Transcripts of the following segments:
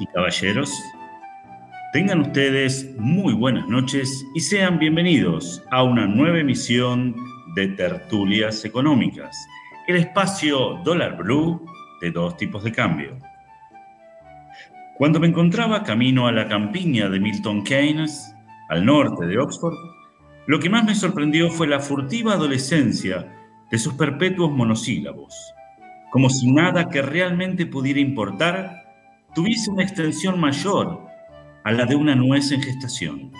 Y caballeros, tengan ustedes muy buenas noches y sean bienvenidos a una nueva emisión de Tertulias Económicas, el espacio Dólar Blue de dos tipos de cambio. Cuando me encontraba camino a la campiña de Milton Keynes, al norte de Oxford, lo que más me sorprendió fue la furtiva adolescencia de sus perpetuos monosílabos, como si nada que realmente pudiera importar tuviese una extensión mayor a la de una nuez en gestación.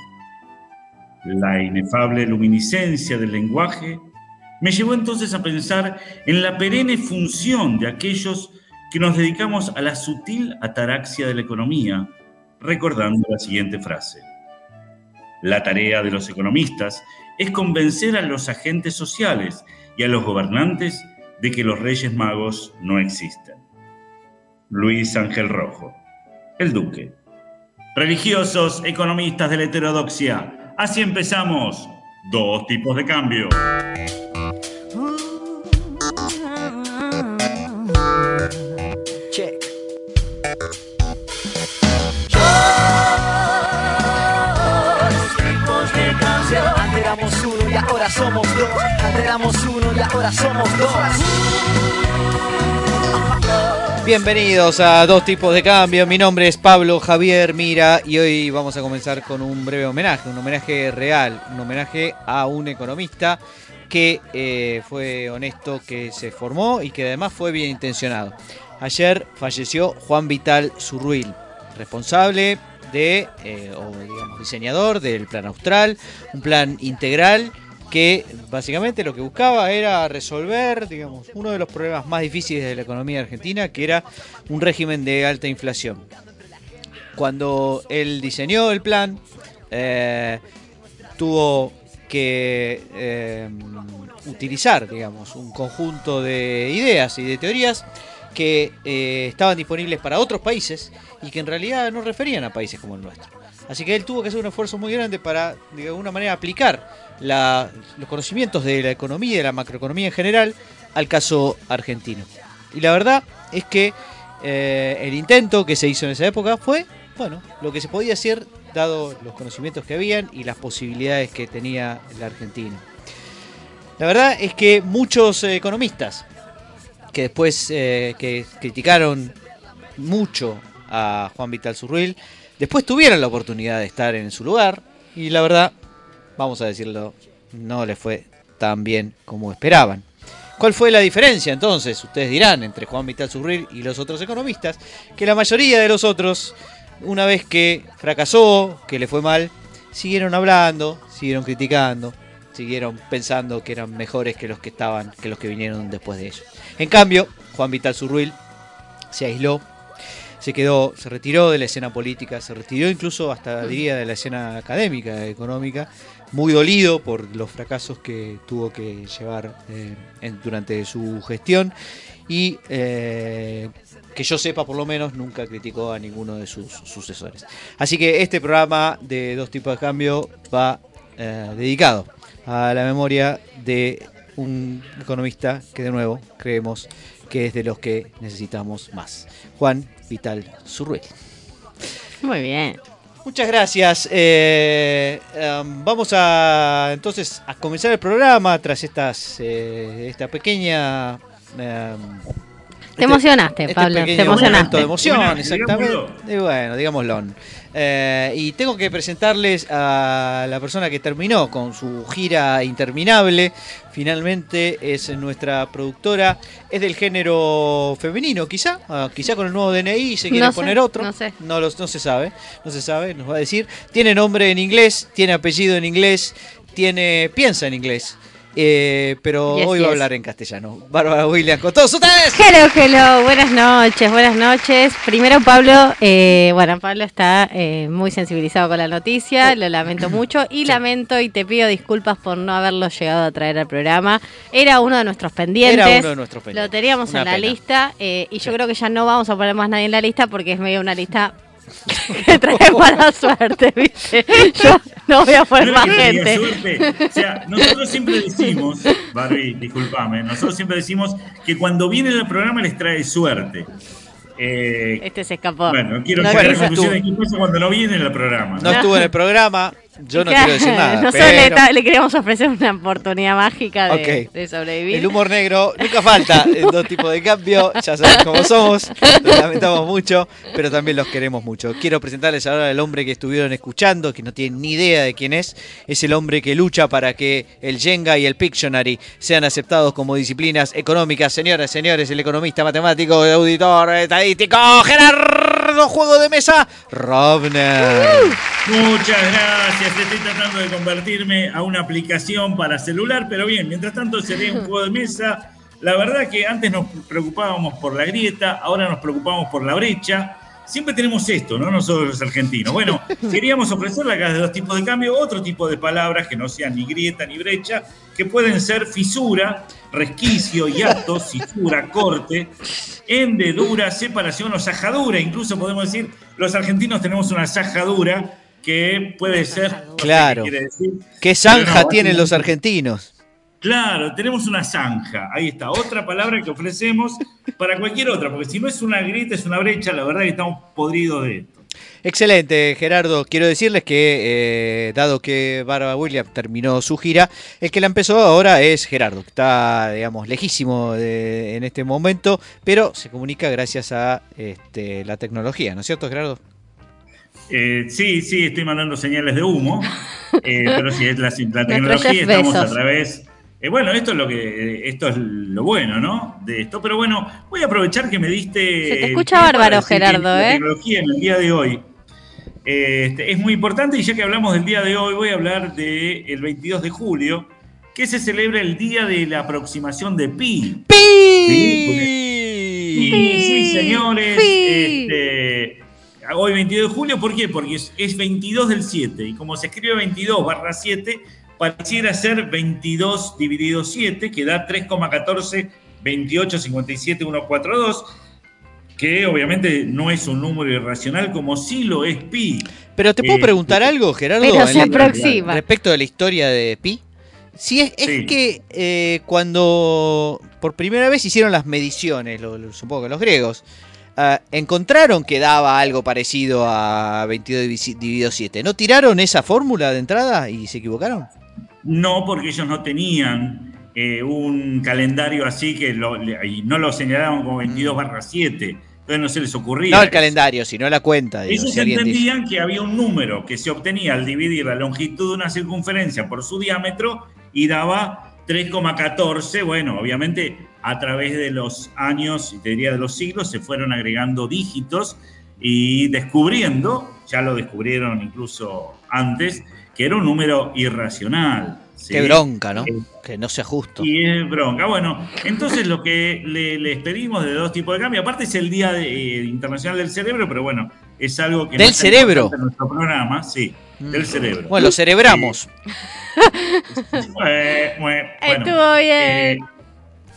La inefable luminiscencia del lenguaje me llevó entonces a pensar en la perenne función de aquellos que nos dedicamos a la sutil ataraxia de la economía, recordando la siguiente frase. La tarea de los economistas es convencer a los agentes sociales y a los gobernantes de que los reyes magos no existen. Luis Ángel Rojo, el Duque. Religiosos, economistas de la heterodoxia, así empezamos. Dos tipos de cambio. Check. Dos tipos de cambio. Antes éramos uno y ahora somos dos. Antes éramos uno y ahora somos dos. Bienvenidos a Dos Tipos de Cambio. Mi nombre es Pablo Javier Mira y hoy vamos a comenzar con un breve homenaje, un homenaje real, un homenaje a un economista que eh, fue honesto, que se formó y que además fue bien intencionado. Ayer falleció Juan Vital Zurruil, responsable de, eh, o digamos, diseñador del Plan Austral, un plan integral que básicamente lo que buscaba era resolver, digamos, uno de los problemas más difíciles de la economía argentina, que era un régimen de alta inflación. Cuando él diseñó el plan, eh, tuvo que eh, utilizar, digamos, un conjunto de ideas y de teorías que eh, estaban disponibles para otros países y que en realidad no referían a países como el nuestro. Así que él tuvo que hacer un esfuerzo muy grande para, de alguna manera, aplicar la- los conocimientos de la economía y de la macroeconomía en general al caso argentino. Y la verdad es que eh, el intento que se hizo en esa época fue, bueno, lo que se podía hacer dado los conocimientos que habían y las posibilidades que tenía la Argentina. La verdad es que muchos eh, economistas que después eh, que criticaron mucho a Juan Vital Zurruil, después tuvieron la oportunidad de estar en su lugar y la verdad, vamos a decirlo, no les fue tan bien como esperaban. ¿Cuál fue la diferencia entonces? Ustedes dirán entre Juan Vital Zurruil y los otros economistas, que la mayoría de los otros, una vez que fracasó, que le fue mal, siguieron hablando, siguieron criticando, siguieron pensando que eran mejores que los que estaban, que los que vinieron después de ellos. En cambio, Juan Vital Zurruil se aisló, se quedó, se retiró de la escena política, se retiró incluso hasta diría de la escena académica, económica, muy dolido por los fracasos que tuvo que llevar eh, durante su gestión y eh, que yo sepa por lo menos nunca criticó a ninguno de sus sucesores. Así que este programa de dos tipos de cambio va eh, dedicado a la memoria de un economista que de nuevo creemos que es de los que necesitamos más. Juan Vital Zurruel. Muy bien. Muchas gracias. Eh, em, vamos a entonces a comenzar el programa tras estas eh, esta pequeña em, Te emocionaste, este Pablo. Te emocionaste. de emoción, exactamente. digámoslo. Y bueno, digámoslo. Eh, y tengo que presentarles a la persona que terminó con su gira interminable. Finalmente es nuestra productora. Es del género femenino, quizá. Ah, quizá con el nuevo DNI se quiere No sé, poner otro. no sé. No, los- no se sabe. No se sabe, nos va a decir. Tiene nombre en inglés, tiene apellido en inglés, tiene piensa en inglés. Eh, pero Yes, hoy va a yes. hablar en castellano. Bárbara William, con todos ustedes. Hello, hello, buenas noches, buenas noches. Primero, Pablo, eh, bueno, Pablo está eh, muy sensibilizado con la noticia, lo lamento mucho y lamento y te pido disculpas por no haberlo llegado a traer al programa. Era uno de nuestros pendientes. Era uno de nuestros pendientes. Lo teníamos Una en la pena. lista eh, y yo creo que ya no vamos a poner más nadie en la lista porque es medio una lista que trae mala suerte, ¿viste? Yo no voy a poner más gente. suerte. O sea, nosotros siempre decimos, Barbie, discúlpame, nosotros siempre decimos que cuando vienen al programa les trae suerte. Eh, Este se escapó. bueno, no quiero No sacar quiso- conclusiones de qué pasa cuando no viene en el programa. No estuvo en el programa, yo no Claro, quiero decir nada. Nosotros pero le, queríamos ofrecer una oportunidad mágica de, sobrevivir. el humor negro nunca falta en dos tipos de cambio, ya saben cómo somos, lo lamentamos mucho, pero también los queremos mucho. Quiero presentarles ahora al hombre que estuvieron escuchando, que no tienen ni idea de quién es, es el hombre que lucha para que el Jenga y el Pictionary sean aceptados como disciplinas económicas. Señoras, señores, el economista, matemático, auditor, estadístico, Gerardo Juego de Mesa, Robner. Muchas gracias. Estoy tratando de convertirme a una aplicación para celular, pero bien, mientras tanto seré un juego de mesa. La verdad que antes nos preocupábamos por la grieta, ahora nos preocupamos por la brecha. Siempre tenemos esto, ¿no? Nosotros los argentinos. Bueno, queríamos ofrecerle acá de dos tipos de cambio, otro tipo de palabras que no sean ni grieta ni brecha, que pueden ser fisura, resquicio, hiato, cisura, corte, hendedura, separación o sajadura. Incluso podemos decir, los argentinos tenemos una sajadura que puede ser. qué Claro. decir. ¿Qué zanja no, tienen los argentinos? Claro, tenemos una zanja. Ahí está, otra palabra que ofrecemos para cualquier otra, porque si no es una grieta, es una brecha, la verdad que estamos podridos de esto. Excelente, Gerardo. Quiero decirles que, eh, dado que Barbara Williams terminó su gira, el que la empezó ahora es Gerardo, que está, digamos, lejísimo de- en este momento, pero se comunica gracias a este, la tecnología, ¿no es cierto, Gerardo? Eh, sí, sí, estoy mandando señales de humo, eh, pero sí, es la, la tecnología, estamos a través... eh, bueno, esto es lo que esto es lo bueno, ¿no? De esto, pero bueno, voy a aprovechar que me diste. Se te escucha bárbaro, Gerardo, La ¿eh? tecnología en el día de hoy este, es muy importante y ya que hablamos del día de hoy, voy a hablar del 22 de julio, que se celebra el día de la aproximación de Pi. Sí, ¡Pi! sí, señores. Pi. este, hoy 22 de julio, ¿por qué? Porque es, es 22 del 7. Y como se escribe 22 barra 7, pareciera ser 22 dividido 7, que da 3,14, 28, 57, 142. Que obviamente no es un número irracional como sí lo es pi. Pero te puedo Eh, preguntar algo, Gerardo, Pero en se la- aproxima. respecto de la historia de Pi. Si es, es Sí. que eh, cuando por primera vez hicieron las mediciones, lo- lo- supongo que los griegos, ah, encontraron que daba algo parecido a 22 divi- dividido 7. ¿No tiraron esa fórmula de entrada y se equivocaron? No, porque ellos no tenían eh, un calendario así que lo- le- y no lo señalaban como 22 barra 7. Entonces no se les ocurría. No el calendario, sino la cuenta. digo, Ellos si dice. entendían que había un número que se obtenía al dividir la longitud de una circunferencia por su diámetro y daba 3,14. Bueno, obviamente a través de los años, y te diría de los siglos, se fueron agregando dígitos y descubriendo, ya lo descubrieron incluso antes, que era un número irracional. ¿sí? Qué bronca, ¿no? Eh, Que no sea justo. Y es bronca. Bueno, entonces lo que le- les pedimos de dos tipos de cambio, aparte es el Día de- eh, Internacional del Cerebro, pero bueno, es algo que... ¿Del cerebro? En nuestro programa, sí, del cerebro. Bueno, lo cerebramos. Eh, bueno, Estuvo bien. eh,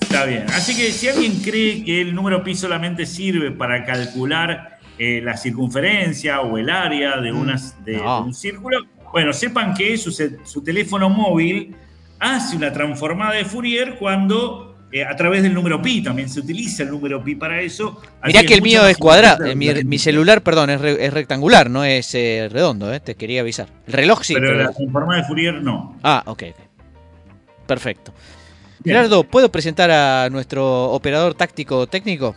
está bien. Así que si alguien cree que el número pi solamente sirve para calcular eh, la circunferencia o el área de, unas, de, No. de un círculo, bueno, sepan que su, teléfono móvil hace una transformada de Fourier cuando eh, a través del número pi también se utiliza el número pi para eso. Mirá que el mío es cuadrado. importante Mi, la- mi celular, perdón, es, re- es rectangular, no es eh, redondo, eh, te quería avisar. El reloj sí. pero pero- la transformada de Fourier no. Ah, ok. ok. Perfecto. Bien. Gerardo, ¿puedo presentar a nuestro operador táctico técnico?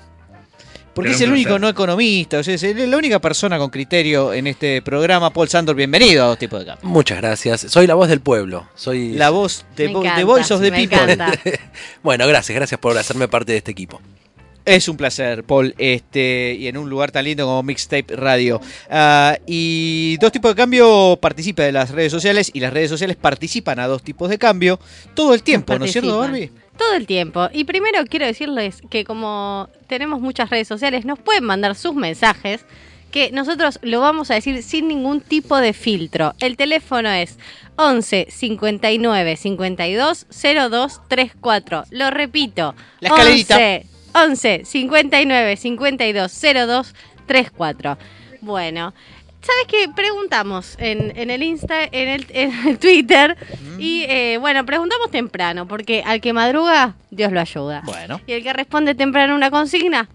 Porque es el único placer. no economista, o sea, es la única persona con criterio en este programa. Paul Sandor, bienvenido a Dos Tipos de Cambio. Muchas gracias. Soy la voz del pueblo. Soy La voz de, vo- de encanta, Voice of the People. Bueno, gracias, gracias por hacerme parte de este equipo. Es un placer, Paul, este, y en un lugar tan lindo como Mixtape Radio. Ah, y Dos Tipos de Cambio participa de las redes sociales y las redes sociales participan a Dos Tipos de Cambio todo el tiempo, ¿no es cierto. Barbie? Todo el tiempo. Y primero quiero decirles que como tenemos muchas redes sociales, nos pueden mandar sus mensajes que nosotros lo vamos a decir sin ningún tipo de filtro. El teléfono es 11 59 52 02 34. Lo repito. La escalerita. 11, 11 59 52 02 34. Bueno, ¿sabes qué? Preguntamos en, en el Insta, en el, en el Twitter. Y eh, bueno, preguntamos temprano, porque al que madruga, Dios lo ayuda. Bueno. Y el que responde temprano una consigna,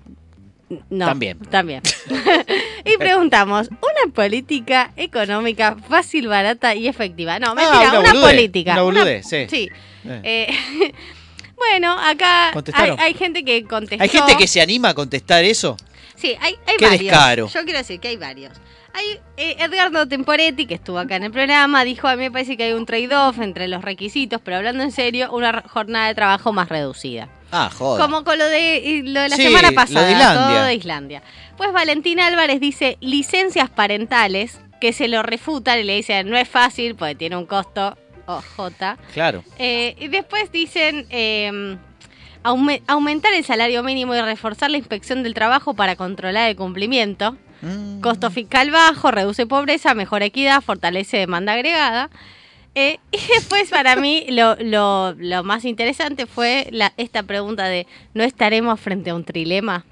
No, También. También. y preguntamos, ¿una política económica fácil, barata y efectiva? No, mentira, Ah, una una, política. una boludez, sí. Sí. Eh. Eh, bueno, acá hay gente que contestó. ¿Hay gente que se anima a contestar eso? Sí, hay, hay Qué varios. descaro. Yo quiero decir que hay varios. Hay, eh, Edgardo Temporetti, que estuvo acá en el programa, dijo, a mí me parece que hay un trade-off entre los requisitos, pero hablando en serio, una jornada de trabajo más reducida. Ah, joder. Como con lo de, lo de la Sí, semana pasada, de Islandia. todo de Islandia. Pues Valentín Álvarez dice licencias parentales que se lo refutan y le dicen no es fácil porque tiene un costo OJ. Claro. Eh, y después dicen eh, aume- aumentar el salario mínimo y reforzar la inspección del trabajo para controlar el cumplimiento. Mm. Costo fiscal bajo, reduce pobreza, mejora equidad, fortalece demanda agregada. Eh, y después para mí lo, lo- lo más interesante fue la, esta pregunta de ¿no estaremos frente a un trilema?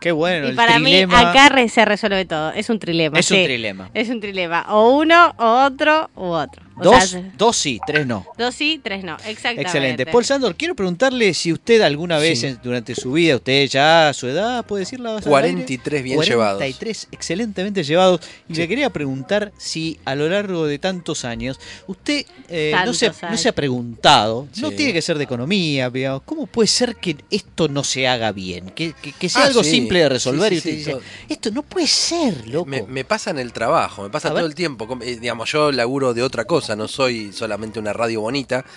Qué bueno. y el para trilema. mí acá re- se resuelve todo, es un trilema. es un trilema. Es un trilema, o uno, o otro, u otro. O Dos, sea, dos sí, tres no. dos sí, tres no, exactamente. Excelente. Paul Sandor, quiero preguntarle si usted alguna vez Sí. en- durante su vida, usted ya a su edad, puede decirla. al aire? 43 bien llevados. 43 excelentemente llevados. Y le quería preguntar si a lo largo de tantos años, usted eh, no, se, no se ha preguntado, no tiene que ser de economía, digamos, ¿cómo puede ser que esto no se haga bien? Que, que- que sea Ah, algo sí. simple de resolver Sí, y usted sí, dice, todo. esto no puede ser, loco. Me, me pasa en el trabajo, me pasa A todo ver. el tiempo. Eh, digamos, yo laburo de otra cosa, no soy solamente una radio bonita.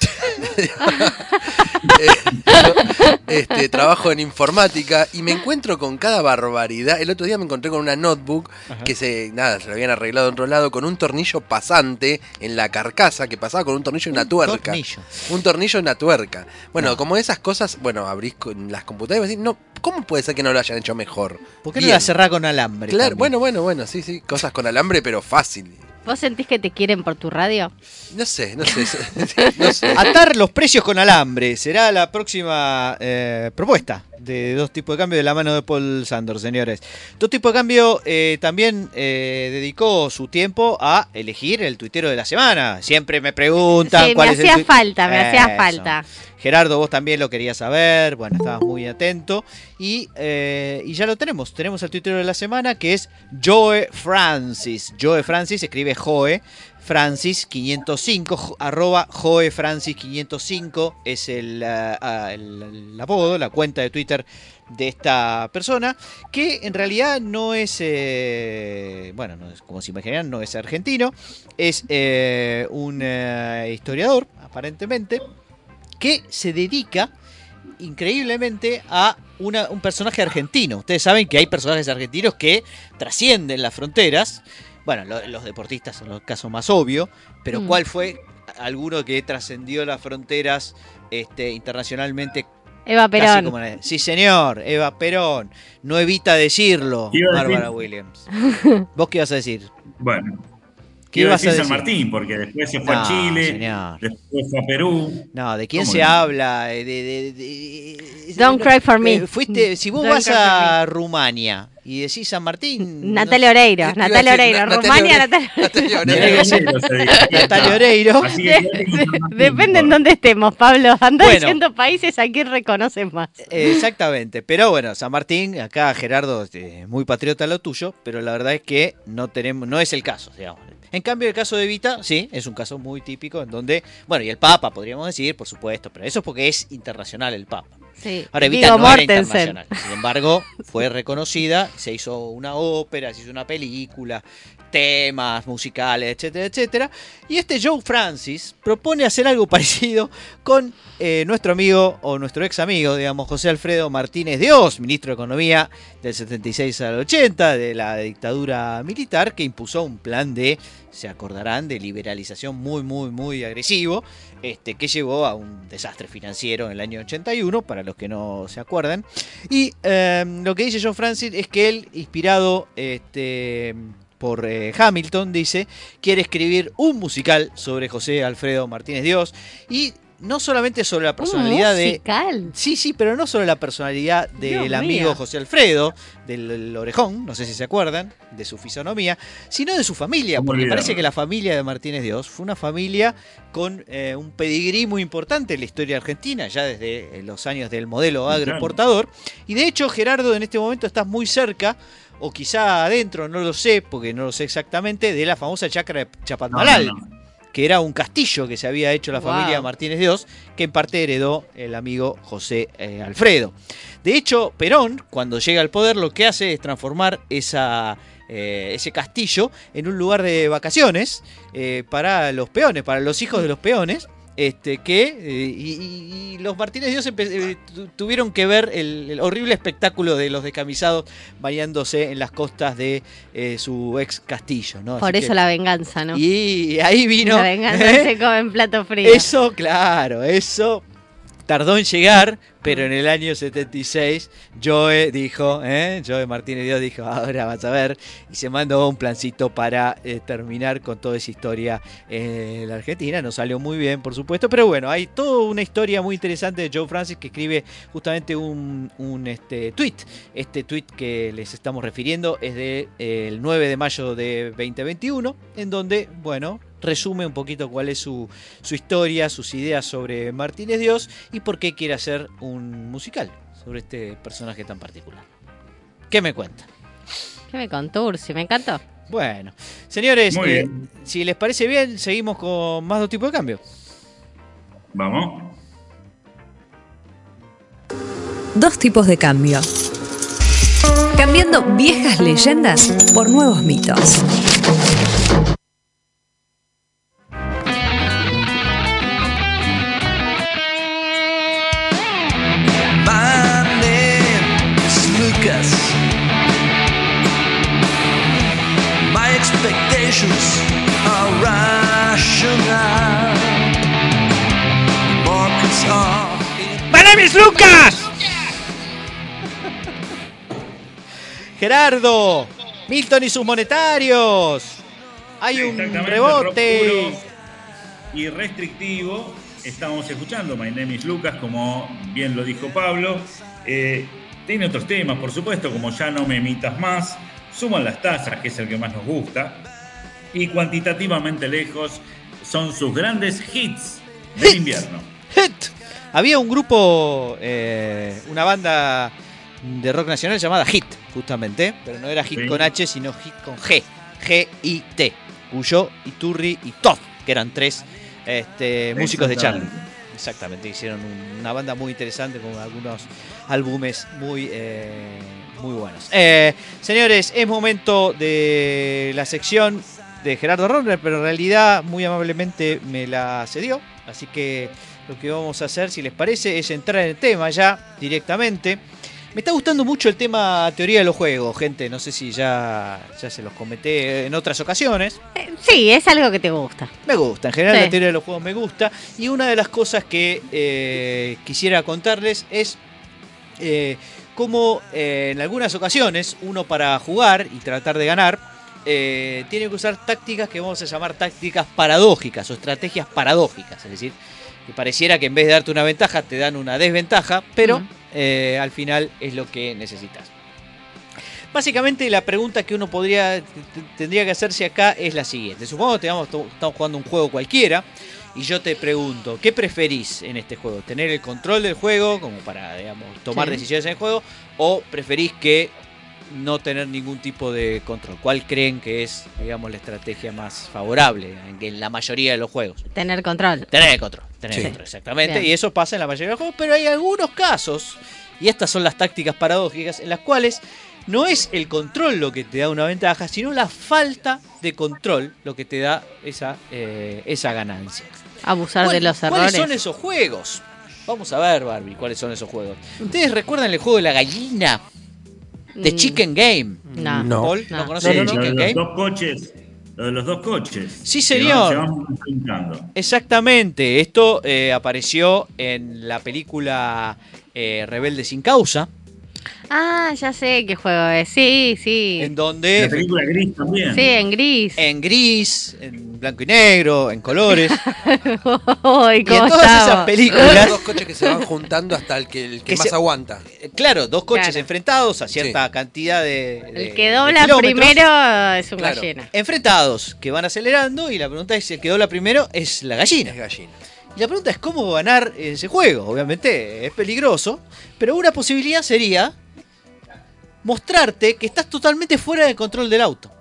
Eh, este, trabajo en informática y me encuentro con cada barbaridad. El otro día me encontré con una notebook que se, nada, se la habían arreglado en otro lado con un tornillo pasante en la carcasa que pasaba con un tornillo en una tuerca. Tornillo. Un tornillo en la tuerca. Bueno, No. como esas cosas, bueno, abrís con las computadoras y decís, no, ¿cómo puede ser que no lo hayan hecho mejor? ¿Por qué no Bien. la cerrá con alambre? Claro, también? bueno, bueno, bueno, sí, sí, cosas con alambre, pero fácil. ¿Vos sentís que te quieren por tu radio? No sé, no sé, no sé. Atar los precios con alambre será la próxima eh, propuesta de dos tipos de cambio de la mano de Paul Sandor, señores. Dos tipos de cambio eh, también eh, dedicó su tiempo a elegir el tuitero de la semana. Siempre me preguntan Sí, me cuál es el hacía falta, me hacía Eso. falta. Gerardo, vos también lo querías saber, bueno, estabas muy atento. Y, eh, y ya lo tenemos, tenemos el tuitero de la semana que es Joe Francis. Joe Francis escribe Joe Francis 505, jo- arroba Joe Francis 505 es el, ah, ah, el- el apodo, la cuenta de Twitter de esta persona, que en realidad no es, eh, bueno, no es, como se imaginarán, no es argentino, es eh, un eh, historiador, aparentemente, que se dedica increíblemente a una- un personaje argentino. Ustedes saben que hay personajes argentinos que trascienden las fronteras. Bueno, lo- los deportistas son los casos más obvios, pero Mm. ¿cuál fue alguno que trascendió las fronteras este, internacionalmente? Eva Perón. como la- Sí, señor, Eva Perón. No evita decirlo, decir- Bárbara Williams. ¿Vos qué ibas a decir? Bueno, ¿Qué iba a ibas a decir decir? San Martín, porque después se fue No, a Chile, señor. después fue a Perú. No, ¿de quién ¿Cómo se no? habla? Eh, De, de- de- Don't cry for me. Eh, fuiste, si vos Don't vas a Rumania y decís San Martín. Natalia Oreiro, Natalia Oreiro, Rumania, Natalia Oreiro. Natalia Oreiro. Depende en dónde estemos, Pablo. Anda Bueno. diciendo países a quién reconoces más. Exactamente, pero bueno, San Martín, acá Gerardo, este, muy patriota lo tuyo, pero la verdad es que no tenemos, no es el caso, digamos. En cambio, el caso de Vita, sí, es un caso muy típico en donde, bueno, y el Papa, podríamos decir, por supuesto, pero eso es porque es internacional el Papa. Sí. Ahora Evita no era Mortensen. internacional. Sin embargo, fue reconocida, se hizo una ópera, se hizo una película, temas musicales, etcétera, etcétera. Y este Joe Francis propone hacer algo parecido con eh, nuestro amigo o nuestro ex amigo, digamos, José Alfredo Martínez Dios, ministro de Economía del 76 al 80 de la dictadura militar, que impuso un plan de, se acordarán, de liberalización muy, muy, muy agresivo, este, que llevó a un desastre financiero en el año 81, para los que no se acuerdan. Y eh, lo que dice John Francis es que él, inspirado este, por eh, Hamilton, dice, quiere escribir un musical sobre José Alfredo Martínez Dios y no solamente sobre la personalidad de... musical. Sí, sí, pero no solo la personalidad del Dios amigo. José Alfredo, del orejón, no sé si se acuerdan, de su fisonomía, sino de su familia, ¿Cómo porque olvidarlo? parece que la familia de Martínez Dios fue una familia con eh, un pedigrí muy importante en la historia argentina, ya desde eh, los años del modelo agroexportador. Y de hecho, Gerardo, en este momento estás muy cerca, o quizá adentro, no lo sé, porque no lo sé exactamente, de la famosa chacra de No, Chapadmalal no, no. Que era un castillo que se había hecho la Wow. familia Martínez Dios, que en parte heredó el amigo José eh, Alfredo. De hecho, Perón, cuando llega al poder, lo que hace es transformar esa, eh, ese castillo en un lugar de vacaciones eh, para los peones, para los hijos de los peones. Este, que eh, y, los Martínez Dios eh, tu- tuvieron que ver el, el horrible espectáculo de los descamisados bañándose en las costas de eh, su ex castillo. ¿no? Por Así eso que- la venganza, ¿no? y ahí vino. la venganza se come en plato frío. Eso, claro, eso tardó en llegar, pero en el año 76 Joe dijo, ¿eh? Joe Martínez Dios dijo, ahora vas a ver, y se mandó un plancito para eh, terminar con toda esa historia en la Argentina. No salió muy bien, por supuesto, pero bueno, hay toda una historia muy interesante de Joe Francis que escribe justamente un, un este, tweet. Este tweet que les estamos refiriendo es del de, eh, el 9 de mayo de 2021, en donde, bueno, resume un poquito cuál es su, su historia, sus ideas sobre Martínez Dios y por qué quiere hacer un musical sobre este personaje tan particular. ¿Qué me cuenta? ¿Qué me contó Ursi? Me encantó. Bueno, señores, eh, si les parece bien, seguimos con más dos tipos de cambio. Vamos. Dos tipos de cambio. Cambiando viejas leyendas por nuevos mitos. Expectations are rational. Markets are in ¡My name is Lucas! Gerardo, Milton y sus monetarios. Hay un rebote. Y restrictivo. Estamos escuchando My Name is Lucas, como bien lo dijo Pablo. Eh, tiene otros temas, por supuesto, como Ya no me emitas más. Suman las tasas, que es el que más nos gusta. Y cuantitativamente lejos son sus grandes hits del invierno. Hit. Había un grupo, eh, una banda de rock nacional llamada Hit, justamente, pero no era Hit Sí. con H, sino Hit con G, G-I-T, Cuyo, Iturri y Todd, que eran tres este, músicos de charla. Exactamente. Hicieron un- una banda muy interesante con algunos álbumes muy, eh, muy buenos. Eh, señores, es momento de la sección de Gerardo Ronner, pero en realidad muy amablemente me la cedió. Así que lo que vamos a hacer, si les parece, es entrar en el tema ya directamente. Me está gustando mucho el tema teoría de los juegos, gente. No sé si ya, ya se los comenté en otras ocasiones. Eh, sí, es algo que te gusta. Me gusta, en general Sí. la teoría de los juegos me gusta. Y una de las cosas que eh, quisiera contarles es eh, cómo en algunas ocasiones uno para jugar y tratar de ganar eh, tiene que usar tácticas que vamos a llamar tácticas paradójicas o estrategias paradójicas. Es decir, que pareciera que en vez de darte una ventaja te dan una desventaja, pero eh, al final es lo que necesitas. Básicamente la pregunta que uno podría tendría que hacerse acá es la siguiente. Supongo que estamos, estamos jugando un juego cualquiera y yo te pregunto, ¿qué preferís en este juego? ¿Tener el control del juego como para, digamos, tomar Sí. decisiones en el juego o preferís que no tener ningún tipo de control? ¿Cuál creen que es, digamos, la estrategia más favorable en, en la mayoría de los juegos? Tener control. Tener el control, tener Sí. control, exactamente. Bien. Y eso pasa en la mayoría de los juegos, pero hay algunos casos, y estas son las tácticas paradójicas, en las cuales no es el control lo que te da una ventaja, sino la falta de control lo que te da esa, eh, esa ganancia. Abusar de ¿Cuál- los ¿Cuáles errores. son esos juegos? Vamos a ver, Barbie, cuáles son esos juegos. ¿Ustedes recuerdan el juego de la gallina? De Mm, Chicken Game. No. No. Paul, ¿no, No. conoces Sí, lo de Chicken los Game? dos coches. Lo de los dos coches. Sí, Se señor. van- Se van enfrentando. Exactamente, esto eh, apareció en la película eh, Rebelde sin causa. Ah, ya sé qué juego es. Sí, sí. En La donde película Gris también. Sí, en gris. en gris, en blanco y negro, en colores. Uy, y en ¿cómo todas esas películas, Dos coches que se van juntando hasta el que, el que Que más se- aguanta. eh, claro, dos coches Claro. enfrentados a cierta cantidad de, de- El que dobla primero es un Claro. gallina. Enfrentados, que van acelerando y la pregunta es si el que dobla primero es la gallina. Es gallina. Y la pregunta es cómo ganar ese juego. Obviamente es peligroso, pero una posibilidad sería mostrarte que estás totalmente fuera de control del auto.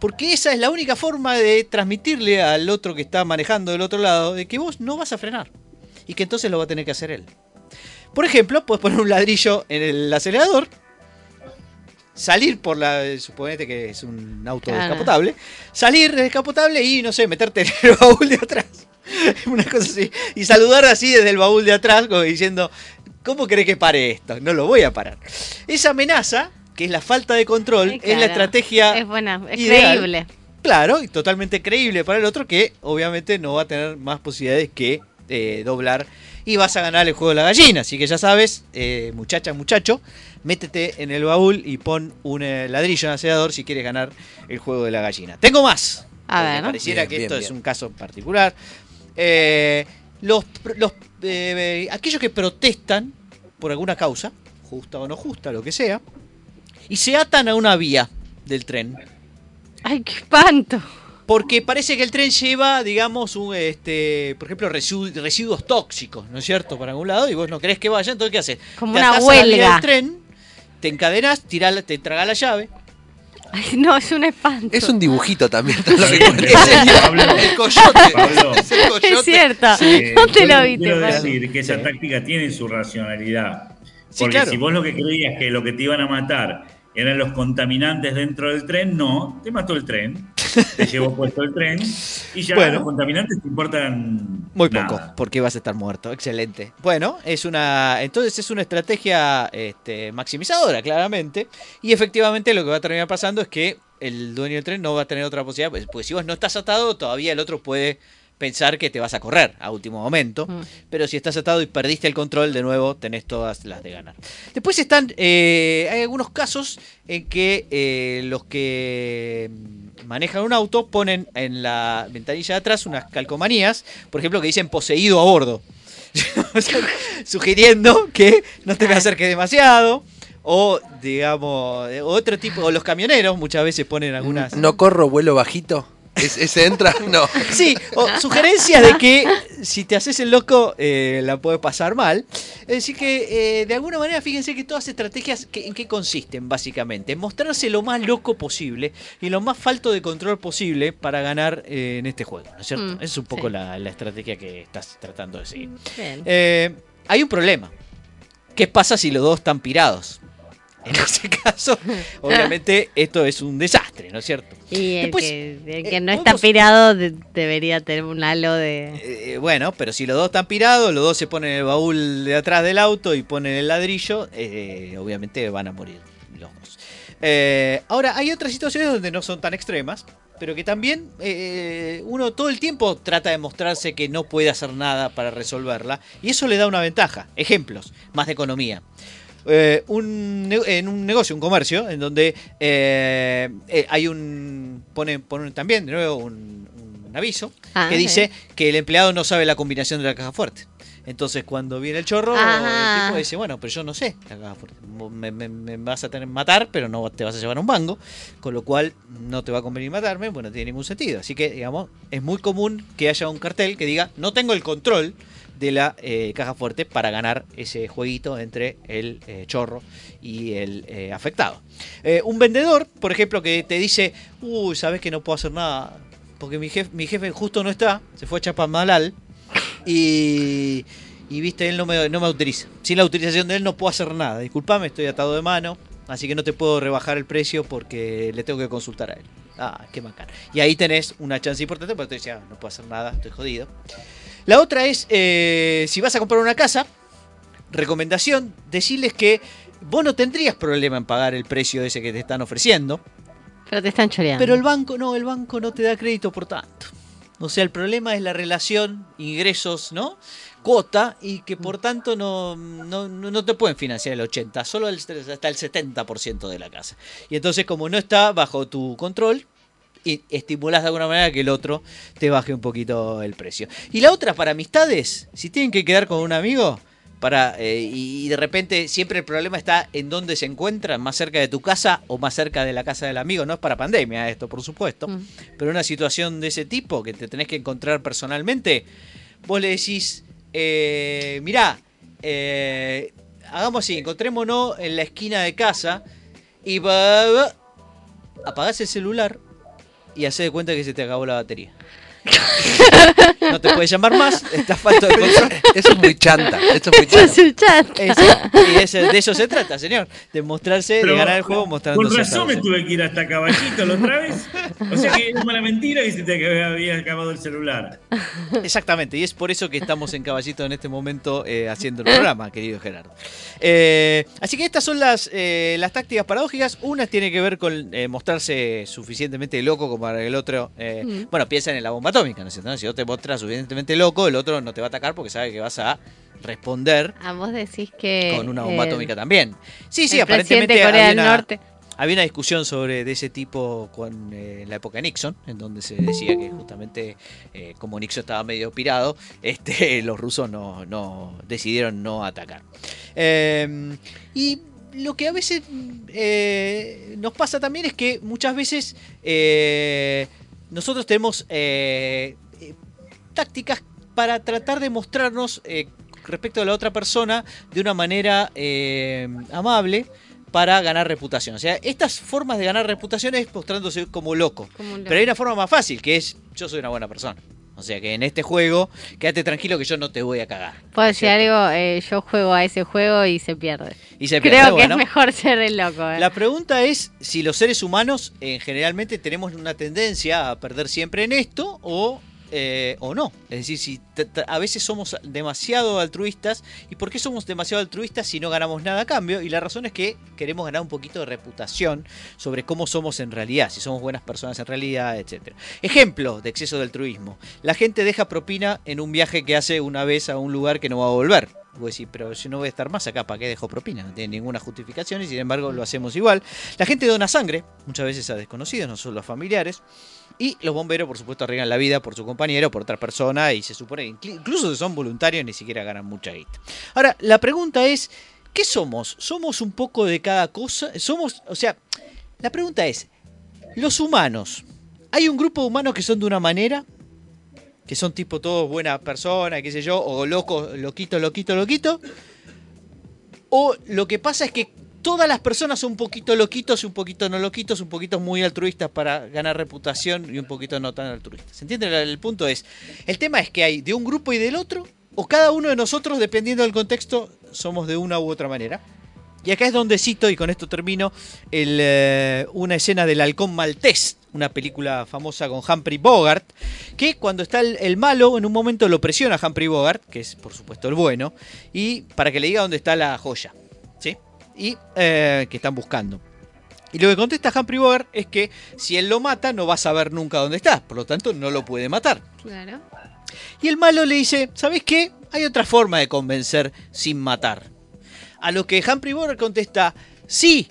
Porque esa es la única forma de transmitirle al otro que está manejando del otro lado de que vos no vas a frenar. Y que entonces lo va a tener que hacer él. Por ejemplo, puedes poner un ladrillo en el acelerador, salir por la. Suponete que es un auto Claro. descapotable. Salir descapotable y, no sé, meterte en el baúl de atrás. Una cosa así. Y saludar así desde el baúl de atrás, como diciendo: ¿Cómo cree que pare esto? No lo voy a parar. Esa amenaza, que es la falta de control, Sí, es la estrategia. Es buena, es ideal. creíble. Claro, y totalmente creíble para el otro que obviamente no va a tener más posibilidades que eh, doblar y vas a ganar el juego de la gallina. Así que ya sabes, eh, muchacha, muchacho, métete en el baúl y pon un eh, ladrillo en el acelerador si quieres ganar el juego de la gallina. Tengo más. A ver, ¿no? Pareciera Bien, que bien, esto es un caso particular. Eh, los los eh, aquellos que protestan por alguna causa, justa o no justa, lo que sea, y se atan a una vía del tren. Ay, qué espanto. Porque parece que el tren lleva, digamos, un, este, por ejemplo, residu- residuos tóxicos, ¿no es cierto? Para algún lado, y vos no querés que vaya, entonces ¿qué haces? Como Te una huelga. del tren, te encadenás, te tragas la llave. Ay, no, es un espanto. Es un dibujito también. todo lo que. Pablo, El coyote. Pablo. Es el coyote. Es cierto. No te lo viste, Quiero Pablo. decir que esa Sí. táctica tiene su racionalidad. Sí, Porque claro. si vos lo que creías que lo que te iban a matar eran los contaminantes dentro del tren, no, te mató el tren, te llevó puesto el tren y ya Bueno. los contaminantes te importan Muy nada. poco, porque vas a estar muerto. Excelente. Bueno, es una. Entonces es una estrategia este, maximizadora, claramente. Y efectivamente lo que va a terminar pasando es que el dueño del tren no va a tener otra posibilidad. Pues, pues si vos no estás atado, todavía el otro puede pensar que te vas a correr a último momento. Mm. Pero si estás atado y perdiste el control, de nuevo tenés todas las de ganar. Después están. eh, hay algunos casos en que eh, los que manejan un auto ponen en la ventanilla de atrás unas calcomanías, por ejemplo, que dicen poseído a bordo. Sugiriendo que no te me acerques demasiado. O, digamos, otro tipo, o los camioneros muchas veces ponen algunas. No corro, vuelo bajito. ¿Es- ¿Ese entra? No. Sí, o sugerencias de que si te haces el loco eh, la puede pasar mal. Es decir, que eh, de alguna manera fíjense que todas estrategias que- en qué consisten básicamente. En mostrarse lo más loco posible y lo más falto de control posible para ganar eh, en este juego, ¿no es cierto? Mm, Esa es un poco sí. la, la estrategia que estás tratando de seguir. Bien. Eh, hay un problema. ¿Qué pasa si los dos están pirados? En ese caso, obviamente, esto es un desastre, ¿no es cierto? Y el Después, que, el que eh, no está podemos- pirado de- debería tener un halo de... Eh, bueno, pero si los dos están pirados, los dos se ponen en el baúl de atrás del auto y ponen el ladrillo, eh, obviamente van a morir los dos. Eh, ahora, hay otras situaciones donde no son tan extremas, pero que también eh, uno todo el tiempo trata de mostrarse que no puede hacer nada para resolverla, y eso le da una ventaja. Ejemplos, más de economía. Eh, un, en un negocio, un comercio, en donde eh, eh, hay un. Ponen, ponen también de nuevo un, un aviso Ah, que dice que el empleado no sabe la combinación de la caja fuerte. Entonces, cuando viene el chorro, Ajá. el tipo dice: Bueno, pero yo no sé la caja fuerte. Me, me- me vas a tener matar, pero no te vas a llevar a un banco. Con lo cual, no te va a convenir matarme. Bueno, no tiene ningún sentido. Así que, digamos, es muy común que haya un cartel que diga: No tengo el control de la eh, caja fuerte para ganar ese jueguito entre el eh, chorro y el eh, afectado. Un vendedor, por ejemplo, que te dice, uy, sabes que no puedo hacer nada, porque mi jefe, mi jefe justo no está, se fue a Chapamalal y, viste, él no me, no me autoriza. Sin la autorización de él no puedo hacer nada. Disculpame, estoy atado de mano, así que no te puedo rebajar el precio porque le tengo que consultar a él. Ah, qué bacán. Y ahí tenés una chance importante, porque te decía, no puedo hacer nada, estoy jodido. La otra es, eh, si vas a comprar una casa, recomendación, decirles que vos no tendrías problema en pagar el precio ese que te están ofreciendo, Pero te están choreando. pero el banco no, el banco no te da crédito por tanto. O sea, el problema es la relación ingresos, ¿no? cuota y que por tanto no, no, no te pueden financiar el 80, solo el, hasta el 70% de la casa. Y entonces como no está bajo tu control, estimulas de alguna manera que el otro te baje un poquito el precio. Y la otra para amistades, si tienen que quedar con un amigo, para eh, y de repente siempre el problema está en dónde se encuentran, más cerca de tu casa o más cerca de la casa del amigo. No es para pandemia esto, por supuesto, mm. pero una situación de ese tipo que te tenés que encontrar personalmente, vos le decís, eh, mirá, eh, hagamos así, encontrémonos en la esquina de casa y apagás el celular y haces de cuenta que se te acabó la batería. no te puedes llamar más, estás falto de control. Eso es muy chanta. Eso es muy chanta. y de eso se trata, señor. De mostrarse, de ganar el juego mostrando. Por razón me tuve que ir hasta Caballito la otra vez. O sea que es una mentira y se te había acabado el celular. Exactamente, y es por eso que estamos en Caballito en este momento eh, haciendo el programa, querido Gerardo. Eh, así que estas son las, eh, las tácticas paradójicas. Una tiene que ver con mostrarse suficientemente loco como para que el otro. Mm. Bueno, piensa en la bomba atómica, ¿no es cierto? Si vos te mostras suficientemente loco, el otro no te va a atacar porque sabe que vas a responder. A vos decís que. Con una bomba atómica también. Sí, sí, aparentemente. Corea del Norte. Había una discusión sobre de ese tipo con, eh, en la época de Nixon, en donde se decía que justamente eh, como Nixon estaba medio pirado, este, los rusos no, no decidieron no atacar. Em, y lo que a veces eh, nos pasa también es que muchas veces nosotros tenemos tácticas para tratar de mostrarnos respecto a la otra persona de una manera amable para ganar reputación. O sea, estas formas de ganar reputación es mostrándose como loco. Pero hay una forma más fácil, que es yo soy una buena persona. O sea que en este juego, quédate tranquilo que yo no te voy a cagar. Puedo decir algo, eh, yo juego a ese juego y se pierde. Y se pierde. Creo que es mejor ser el loco. Eh. La pregunta es si los seres humanos eh, generalmente tenemos una tendencia a perder siempre en esto o eh, o no. Es decir, si a veces somos demasiado altruistas. ¿Y por qué somos demasiado altruistas si no ganamos nada a cambio? Y la razón es que queremos ganar un poquito de reputación sobre cómo somos en realidad, si somos buenas personas en realidad, etc. Ejemplo de exceso de altruismo. La gente deja propina en un viaje que hace una vez a un lugar que no va a volver. Voy a decir, pero si no voy a estar más acá, ¿para qué dejo propina? No tiene ninguna justificación y sin embargo lo hacemos igual. La gente dona sangre, muchas veces a desconocidos, no solo a familiares. Y los bomberos, por supuesto, arriesgan la vida por su compañero, por otra persona, y se supone que incluso si son voluntarios ni siquiera ganan mucha guita. Ahora, la pregunta es, ¿qué somos? ¿Somos un poco de cada cosa? Somos, o sea, la pregunta es, los humanos, ¿hay un grupo de humanos que son de una manera? Que son tipo todos buenas personas, qué sé yo, o locos, loquito, loquito, loquito. O lo que pasa es que todas las personas son un poquito loquitos un poquito no loquitos, un poquito muy altruistas para ganar reputación y un poquito no tan altruistas. ¿Se entiende? El punto es, el tema es que hay de un grupo y del otro, o cada uno de nosotros, dependiendo del contexto, somos de una u otra manera. Y acá es donde cito, y con esto termino, eh, una escena del halcón maltés, una película famosa con Humphrey Bogart, que cuando está el, el, malo, en un momento lo presiona Humphrey Bogart, que es por supuesto el bueno, y para que le diga dónde está la joya y eh, que están buscando. Y lo que contesta Humphrey Bogart es que si él lo mata no va a saber nunca dónde está, por lo tanto no lo puede matar. Claro. Y el malo le dice, ¿sabes qué? Hay otra forma de convencer sin matar. A lo que Humphrey Bogart contesta, sí,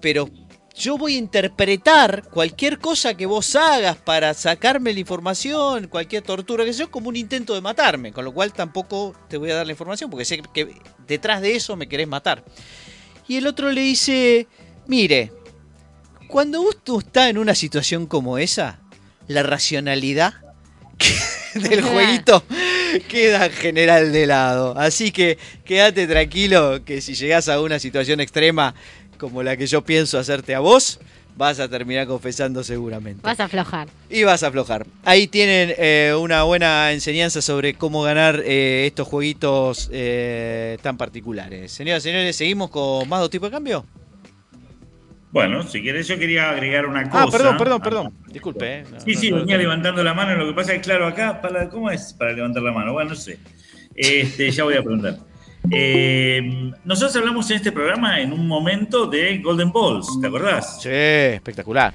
pero yo voy a interpretar cualquier cosa que vos hagas para sacarme la información, cualquier tortura que sea, como un intento de matarme, con lo cual tampoco te voy a dar la información porque sé que detrás de eso me querés matar. Y el otro le dice, mire, cuando usted está en una situación como esa, la racionalidad del jueguito queda en general de lado. Así que quédate tranquilo que si llegas a una situación extrema como la que yo pienso hacerte a vos, vas a terminar confesando seguramente. Vas a aflojar. Y vas a aflojar. Ahí tienen eh, una buena enseñanza sobre cómo ganar eh, estos jueguitos eh, tan particulares. Señoras y señores, ¿seguimos con más dos tipos de cambio? Bueno, si quieres, yo quería agregar una ah, cosa. Ah, perdón, perdón, perdón. Disculpe. sí, sí, venía levantando la mano. Lo que pasa es que, claro, acá, para, ¿cómo es para levantar la mano? Bueno, no sé. Este, ya voy a preguntar. Eh, nosotros hablamos en este programa en un momento de Golden Balls, ¿te acordás? Sí, espectacular.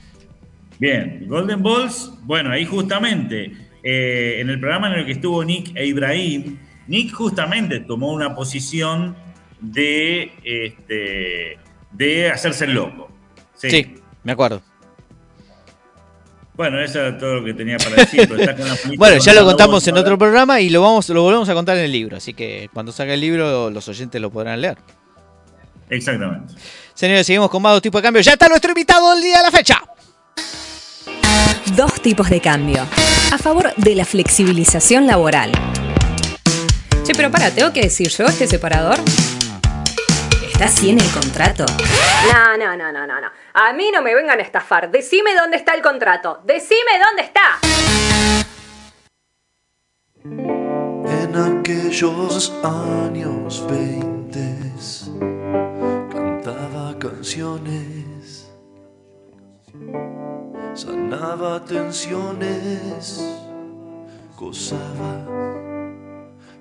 Bien, Golden Balls, bueno, ahí justamente, eh, en el programa en el que estuvo Nick e Ibrahim, Nick justamente tomó una posición de, este, de hacerse el loco. Sí. Sí, me acuerdo. Bueno, eso era todo lo que tenía para decir. pero está con la Bueno, ya lo contamos en otro programa y lo vamos, lo volvemos a contar en el libro. Así que cuando salga el libro, los oyentes lo podrán leer. Exactamente. Señores, seguimos con más dos tipos de cambio. Ya está nuestro invitado del día de la fecha. Dos tipos de cambio. A favor de la flexibilización laboral. Che, pero para, ¿tengo que decir yo este separador? ¿Está así en el contrato? No, no, no, no, no, no. A mí no me vengan a estafar. Decime dónde está el contrato. Decime dónde está. En aquellos años veintes cantaba canciones, sanaba tensiones, gozaba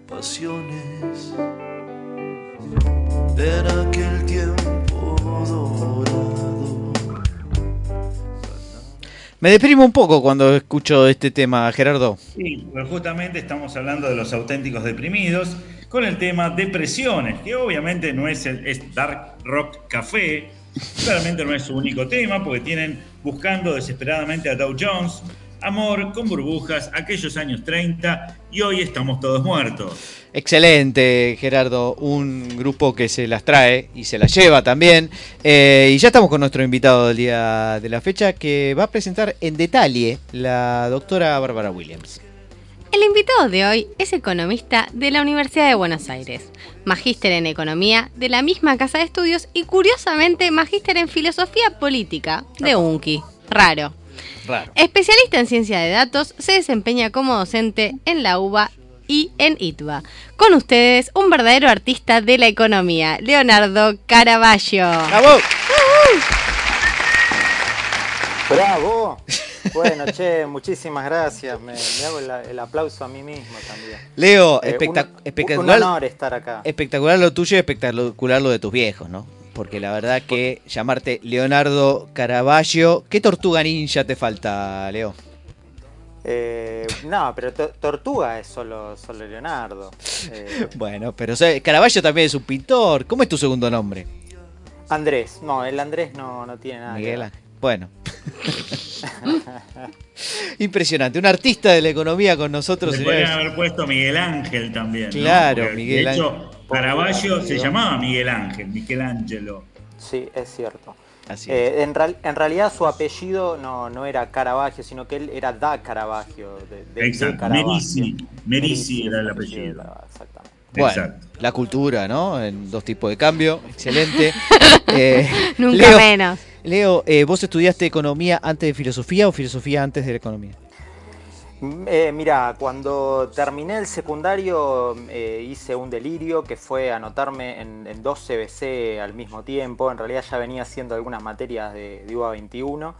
pasiones. En aquel tiempo dorado. Me deprimo un poco cuando escucho este tema, Gerardo. Sí, pues justamente estamos hablando de los auténticos deprimidos con el tema depresiones, que obviamente no es el es Dark Rock Café, claramente no es su único tema, porque tienen buscando desesperadamente a Dow Jones, Amor con burbujas, aquellos años 30 y hoy estamos todos muertos. Excelente, Gerardo. Un grupo que se las trae y se las lleva también. Eh, y ya estamos con nuestro invitado del día de la fecha que va a presentar en detalle la doctora Bárbara Williams. El invitado de hoy es economista de la Universidad de Buenos Aires, magíster en economía de la misma casa de estudios y curiosamente magíster en filosofía política de UNCI. Raro. Raro. Especialista en ciencia de datos, se desempeña como docente en la UBA y en ITBA. Con ustedes, un verdadero artista de la economía, Leonardo Caravaggio. ¡Bravo! ¡Bravo! Bueno, che, muchísimas gracias. Me, me hago el, el aplauso a mí mismo también. Leo, Eh, espectac- un- espectacular, Un honor estar acá. espectacular lo tuyo y espectacular lo de tus viejos, ¿no? Porque la verdad que llamarte Leonardo Caravaggio, ¿qué tortuga ninja te falta, Leo? Eh, no, pero to- Tortuga es solo, solo Leonardo. Eh, Bueno, pero o sea, Caravaggio también es un pintor. ¿Cómo es tu segundo nombre? Andrés, no, el Andrés no, no tiene nada. que Miguel. Ángel. Bueno. Impresionante. Un artista de la economía con nosotros, podrían señores. haber puesto Miguel Ángel también. Claro, Miguel Ángel. Caravaggio se llamaba Miguel Ángel, Michelangelo. Sí, es cierto. Así es. Eh, en, real- en realidad su apellido no, no era Caravaggio, sino que él era da Caravaggio. De, de- de Exacto, Caravaggio. Merici. Merici era el apellido. Exactamente. Bueno, Exacto. la cultura, ¿no? En dos tipos de cambio. Excelente. Eh, Nunca Leo, menos. Leo, eh, ¿vos estudiaste economía antes de filosofía o filosofía antes de la economía? Eh, mira, cuando terminé el secundario eh, hice un delirio que fue anotarme en, en dos CBC al mismo tiempo. En realidad ya venía haciendo algunas materias de, de UBA 21,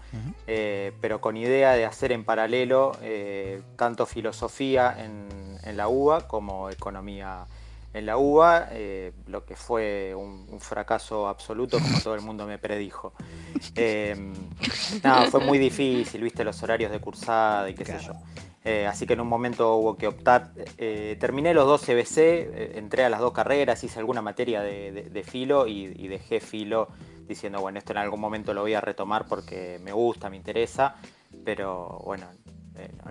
eh, pero con idea de hacer en paralelo eh, tanto filosofía en, en la UBA como economía en la UBA, lo que fue un, un fracaso absoluto como todo el mundo me predijo. No, fue muy difícil, viste los horarios de cursada y qué sé yo. Eh, así que en un momento hubo que optar. Eh, terminé los dos CBC, eh, entré a las dos carreras, hice alguna materia de, filo y, dejé filo diciendo, bueno, esto en algún momento lo voy a retomar porque me gusta, me interesa, pero bueno,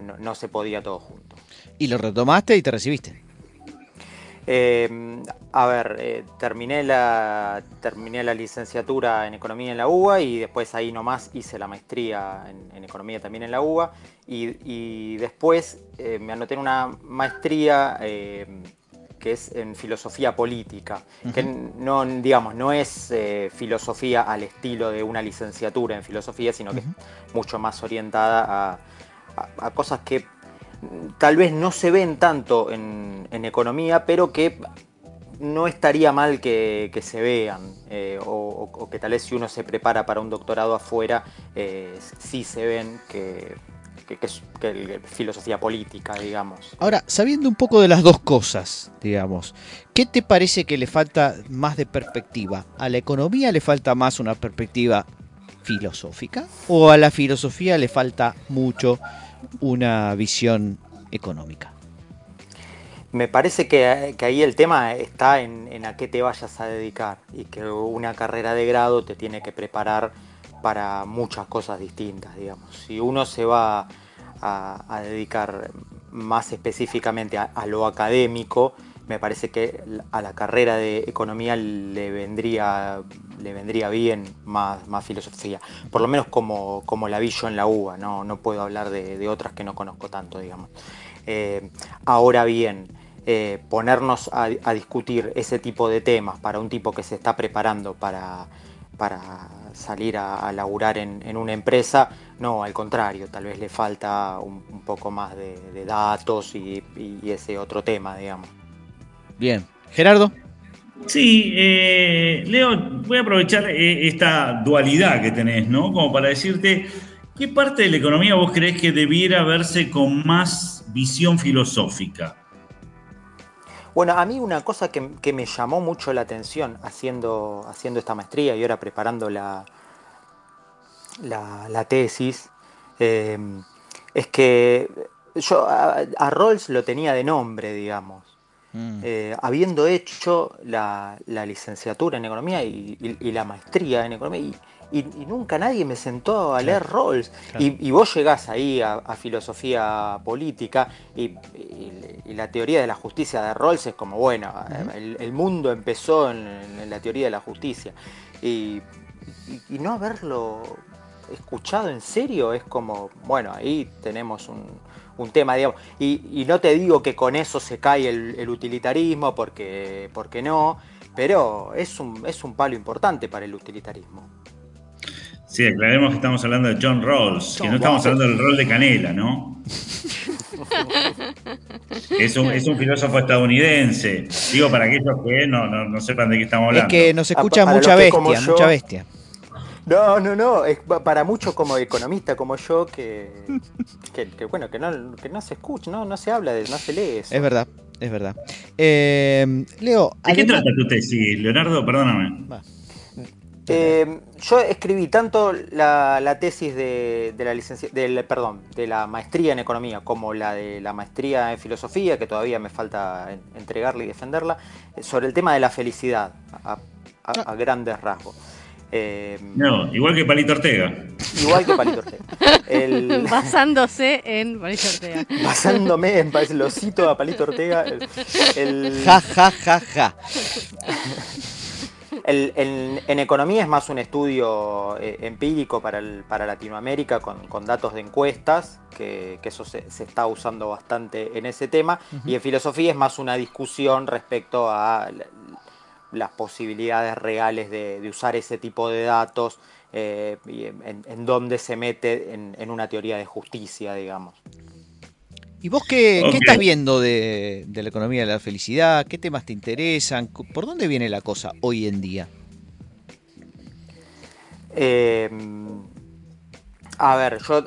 no, no se podía todo junto. Y lo retomaste y te recibiste. Eh, a ver, eh, terminé, la, terminé la licenciatura en Economía en la UBA y después ahí nomás hice la maestría en, en Economía también en la UBA y, y después eh, me anoté en una maestría eh, que es en Filosofía Política, que no, digamos, no es eh, filosofía al estilo de una licenciatura en filosofía, sino que es mucho más orientada a, a- a cosas que tal vez no se ven tanto en, economía, pero que no estaría mal que, se vean, eh, o, que tal vez si uno se prepara para un doctorado afuera, eh, sí se ven que, que- que filosofía política, digamos. Ahora, sabiendo un poco de las dos cosas, digamos, ¿qué te parece que le falta más de perspectiva? ¿A la economía le falta más una perspectiva filosófica? ¿O a la filosofía le falta mucho una visión económica? me parece que, ahí el tema está en, a qué te vayas a dedicar y que una carrera de grado te tiene que preparar para muchas cosas distintas, digamos. Si uno se va a, dedicar más específicamente a lo académico, me parece que a la carrera de economía le vendría, le vendría bien más, más filosofía. Por lo menos como, como la vi yo en la UBA, no, no puedo hablar de, de otras que no conozco tanto, digamos. Eh, ahora bien, eh, ponernos a, a discutir ese tipo de temas para un tipo que se está preparando para, para salir a, a laburar en, en una empresa, no, al contrario, tal vez le falta un, poco más de, de datos y, y ese otro tema, digamos. Bien. Gerardo. Sí, eh, Leo, voy a aprovechar eh, esta dualidad que tenés, ¿no? Como para decirte, ¿qué parte de la economía vos crees que debiera verse con más visión filosófica? Bueno, a mí una cosa que, me llamó mucho la atención haciendo, haciendo esta maestría y ahora preparando la, la, la tesis, eh, es que yo a, a Rawls lo tenía de nombre, digamos. Mm. Eh, habiendo hecho la, la licenciatura en economía y, y- y la maestría en economía, y, nunca nadie me sentó a leer Rawls. claro. Y, y vos llegás ahí a, a filosofía política y, y- y la teoría de la justicia de Rawls es como, bueno, el, el mundo empezó en, en la teoría de la justicia. Y no haberlo escuchado en serio es como, bueno, ahí tenemos un, un tema, digamos. Y, y no te digo que con eso se cae el, el utilitarismo, porque, porque no, pero es un, es un palo importante para el utilitarismo. Sí, aclaremos que estamos hablando de John Rawls, que no estamos hablando del rol de Canela, ¿no? Es un, es un filósofo estadounidense. Digo, para aquellos que no, no, no sepan de qué estamos Es hablando. que nos escucha Ah, para mucha bestia, yo- mucha bestia. No, no, no, es pa- para muchos como economista como yo que, que, que, bueno, que no, que no se escucha, no, no se habla de, no se lee eso. Es verdad, es verdad. Eh, Leo, ¿De qué trata tu tesis, Leonardo? Perdóname. Va. Eh, yo escribí tanto la, la tesis de, de la licencia, del, perdón, de la maestría en economía como la de la maestría en filosofía, que todavía me falta en- entregarla y defenderla, sobre el tema de la felicidad, a, a- a grandes rasgos. Eh, No, igual que Palito Ortega. igual que Palito Ortega. El- Basándose en Mauricio Ortega. basándome en lo cito a Palito Ortega. el- el- Ja, ja, ja, ja. El- en, en economía es más un estudio eh, empírico para, el- para Latinoamérica con, con datos de encuestas, que, que eso se, se está usando bastante en ese tema. Y en filosofía es más una discusión respecto a las posibilidades reales de, de usar ese tipo de datos eh, y en, dónde se mete en, en una teoría de justicia, digamos. ¿Y vos qué, estás viendo de, de la economía de la felicidad? ¿Qué temas te interesan? ¿Por dónde viene la cosa hoy en día? Eh, a ver, yo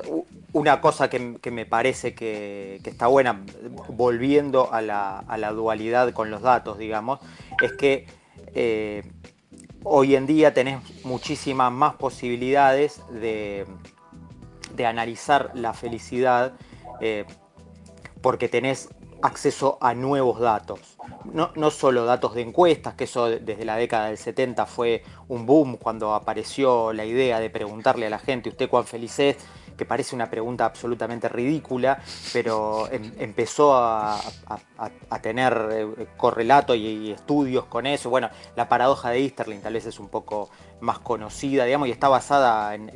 una cosa que, que me parece que, que está buena, volviendo a la, a la dualidad con los datos, digamos, es que eh, hoy en día tenés muchísimas más posibilidades de, de analizar la felicidad eh, porque tenés acceso a nuevos datos. No, no solo datos de encuestas, que eso de- desde la década del 70 fue un boom cuando apareció la idea de preguntarle a la gente, ¿usted cuán feliz es? Que parece una pregunta absolutamente ridícula, pero em- empezó a, tener eh, correlato y, estudios con eso. Bueno, la paradoja de Easterling tal vez es un poco más conocida, digamos, y está basada en,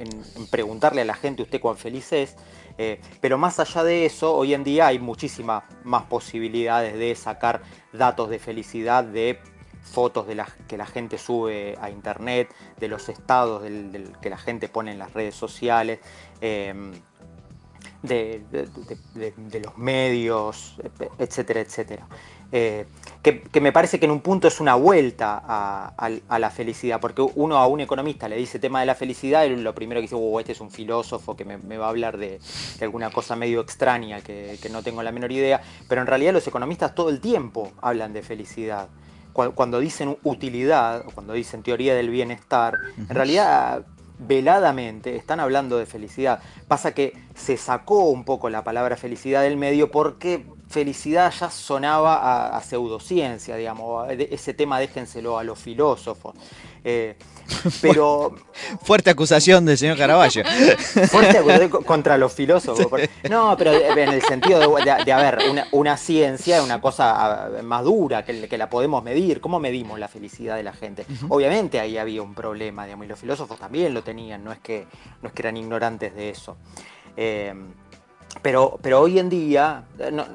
preguntarle a la gente usted cuán feliz es. Eh, pero más allá de eso, hoy en día hay muchísimas más posibilidades de sacar datos de felicidad de fotos que la gente sube a internet, de los estados que la gente pone en las redes sociales, eh, de, los medios, etcétera, etcétera. Eh, que, que me parece que en un punto es una vuelta a, la felicidad, porque uno a un economista le dice tema de la felicidad y lo primero que dice, "Uh, este es un filósofo que me, me va a hablar de, de alguna cosa medio extraña que, que no tengo la menor idea, pero en realidad los economistas todo el tiempo hablan de felicidad. Cu- Cuando dicen utilidad, o cuando dicen teoría del bienestar, en realidad veladamente están hablando de felicidad. Pasa que se sacó un poco la palabra felicidad del medio porque felicidad ya sonaba a, a pseudociencia, digamos, ese tema déjenselo a los filósofos. Eh, pero Fuerte acusación del señor Caravaggio. fuerte acusación co- contra los filósofos. No, pero en el sentido de, de, de, a ver, una, una ciencia es una cosa más dura que, que la podemos medir. ¿Cómo medimos la felicidad de la gente? Obviamente ahí había un problema, digamos, y los filósofos también lo tenían, no es que, no es que eran ignorantes de eso. Eh, pero, pero hoy en día, eh, no,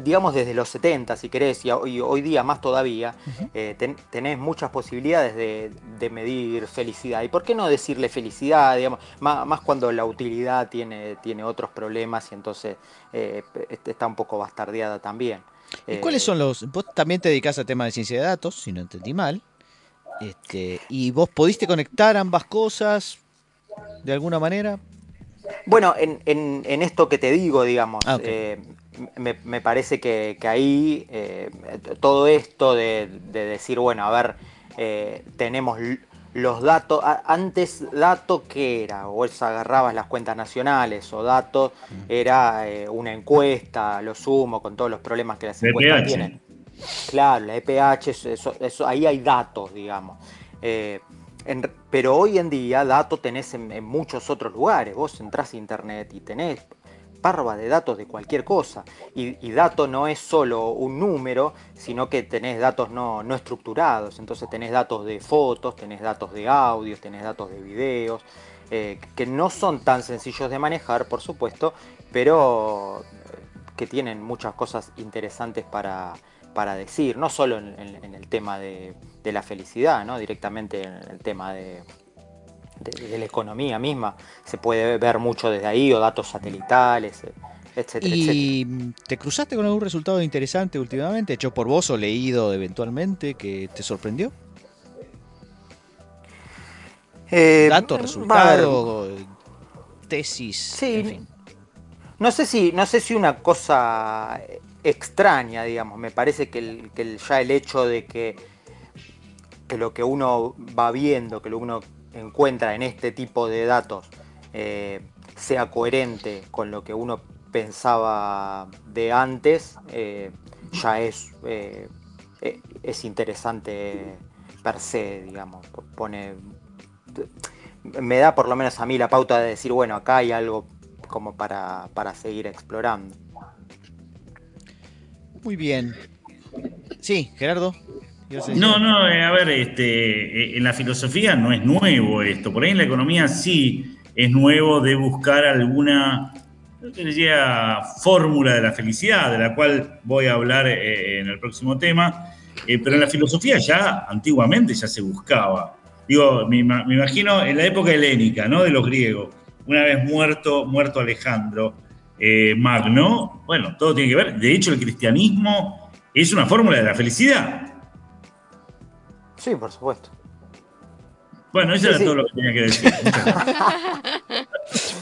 digamos desde los 70, si querés, y hoy, hoy día más todavía, eh, ten- tenés muchas posibilidades de, de medir felicidad. ¿Y por qué no decirle felicidad? Digamos, más, más cuando la utilidad tiene, tiene otros problemas y entonces eh, está un poco bastardeada también. ¿Y Eh, cuáles son los.? Vos también te dedicás al tema de ciencia de datos, si no entendí mal. Este, ¿Y vos pudiste conectar ambas cosas de alguna manera? Bueno, en, en- en esto que te digo, digamos, Ah, eh, me, me parece que, que ahí eh, todo esto de, de decir, bueno, a ver, eh, tenemos los datos, antes dato que era, o es agarrabas las cuentas nacionales, o dato era eh, una encuesta, lo sumo, con todos los problemas que las De encuestas EPH. tienen. Claro, la EPH, eso- eso- ahí hay datos, digamos. En- pero hoy en día datos tenés en, muchos otros lugares. Vos entrás a internet y tenés parva de datos de cualquier cosa. Y, y no es solo un número, sino que tenés datos no, no estructurados. Entonces tenés datos de fotos, tenés datos de audios, tenés datos de videos, eh, que no son tan sencillos de manejar, por supuesto, pero eh, que tienen muchas cosas interesantes para, para decir, no solo en, en- en el tema de, de la felicidad, ¿no? directamente en el tema de, de- de la economía misma, se puede ver mucho desde ahí, o datos satelitales, eh, etcétera. ¿Y te cruzaste con algún resultado interesante últimamente, hecho por vos o leído eventualmente, que te sorprendió? Eh, Dato, a ver, resultado, tesis, Sí, en fin. No sé si, no sé si una cosa extraña, digamos. Me parece que, el- que ya el hecho de que, que lo que uno va viendo, que lo uno encuentra en este tipo de datos, eh, sea coherente con lo que uno pensaba de antes, eh, ya es, eh, eh, es interesante per se, digamos. Pone, me da por lo menos a mí la pauta de decir, bueno, acá hay algo como para, para seguir explorando. Muy bien. Sí, Gerardo. No, no, eh, a ver, este, eh, en la filosofía no es nuevo esto. Por ahí en la economía sí es nuevo de buscar alguna fórmula de la felicidad, de la cual voy a hablar eh, en el próximo tema. Pero en la filosofía ya antiguamente ya se buscaba. Digo, me, me imagino en la época helénica, ¿no? De los griegos. Una vez muerto, muerto Alejandro eh, Magno, bueno, todo tiene que ver. De hecho, el cristianismo es una fórmula de la felicidad. Sí, por supuesto. Bueno, eso Sí, era sí. todo lo que tenía que decir.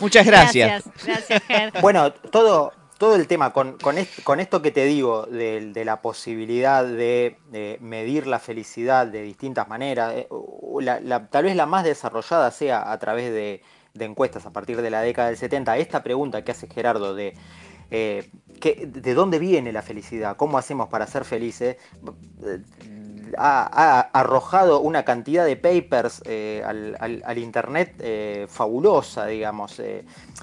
Muchas gracias. Muchas gracias. Gracias. Bueno, todo, todo el tema, con, con, est- con esto que te digo, de, de la posibilidad de, de medir la felicidad de distintas maneras, eh, u- la- la- tal vez la más desarrollada sea a través de, de encuestas a partir de la década del 70. Esta pregunta que hace Gerardo de eh, ¿qué- ¿de dónde viene la felicidad? ¿Cómo hacemos para ser felices? Ha, arrojado una cantidad de papers eh, al, internet eh, fabulosa, digamos,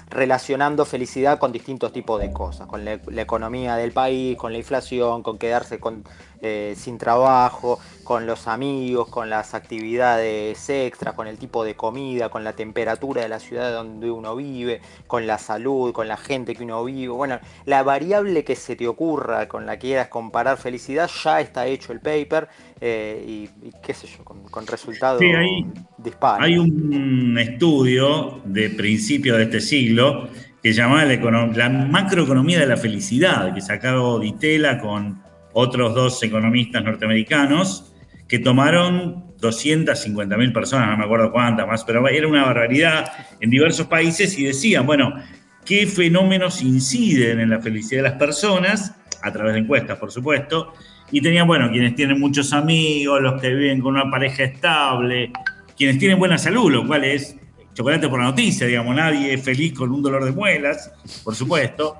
relacionando felicidad con distintos tipos de cosas, con la economía del país, con la inflación, con quedarse con, eh, sin trabajo, con los amigos, con las actividades extras, con el tipo de comida, con la temperatura de la ciudad donde uno vive, con la salud, con la gente que uno vive. Bueno, la variable que se te ocurra con la que quieras comparar felicidad, ya está hecho el paper eh, y, y qué sé yo, con, con resultados Sí, hay- dispares. Hay un estudio de principios de este siglo que se llama la, la macroeconomía de la felicidad, que sacó Ditela con otros dos economistas norteamericanos que tomaron 250.000 personas, no me acuerdo cuántas más, pero era una barbaridad en diversos países y decían, bueno, qué fenómenos inciden en la felicidad de las personas, a través de encuestas, por supuesto, y tenían, bueno, quienes tienen muchos amigos, los que viven con una pareja estable, quienes tienen buena salud, lo cual es chocolate por la noticia, digamos, nadie es feliz con un dolor de muelas, por supuesto.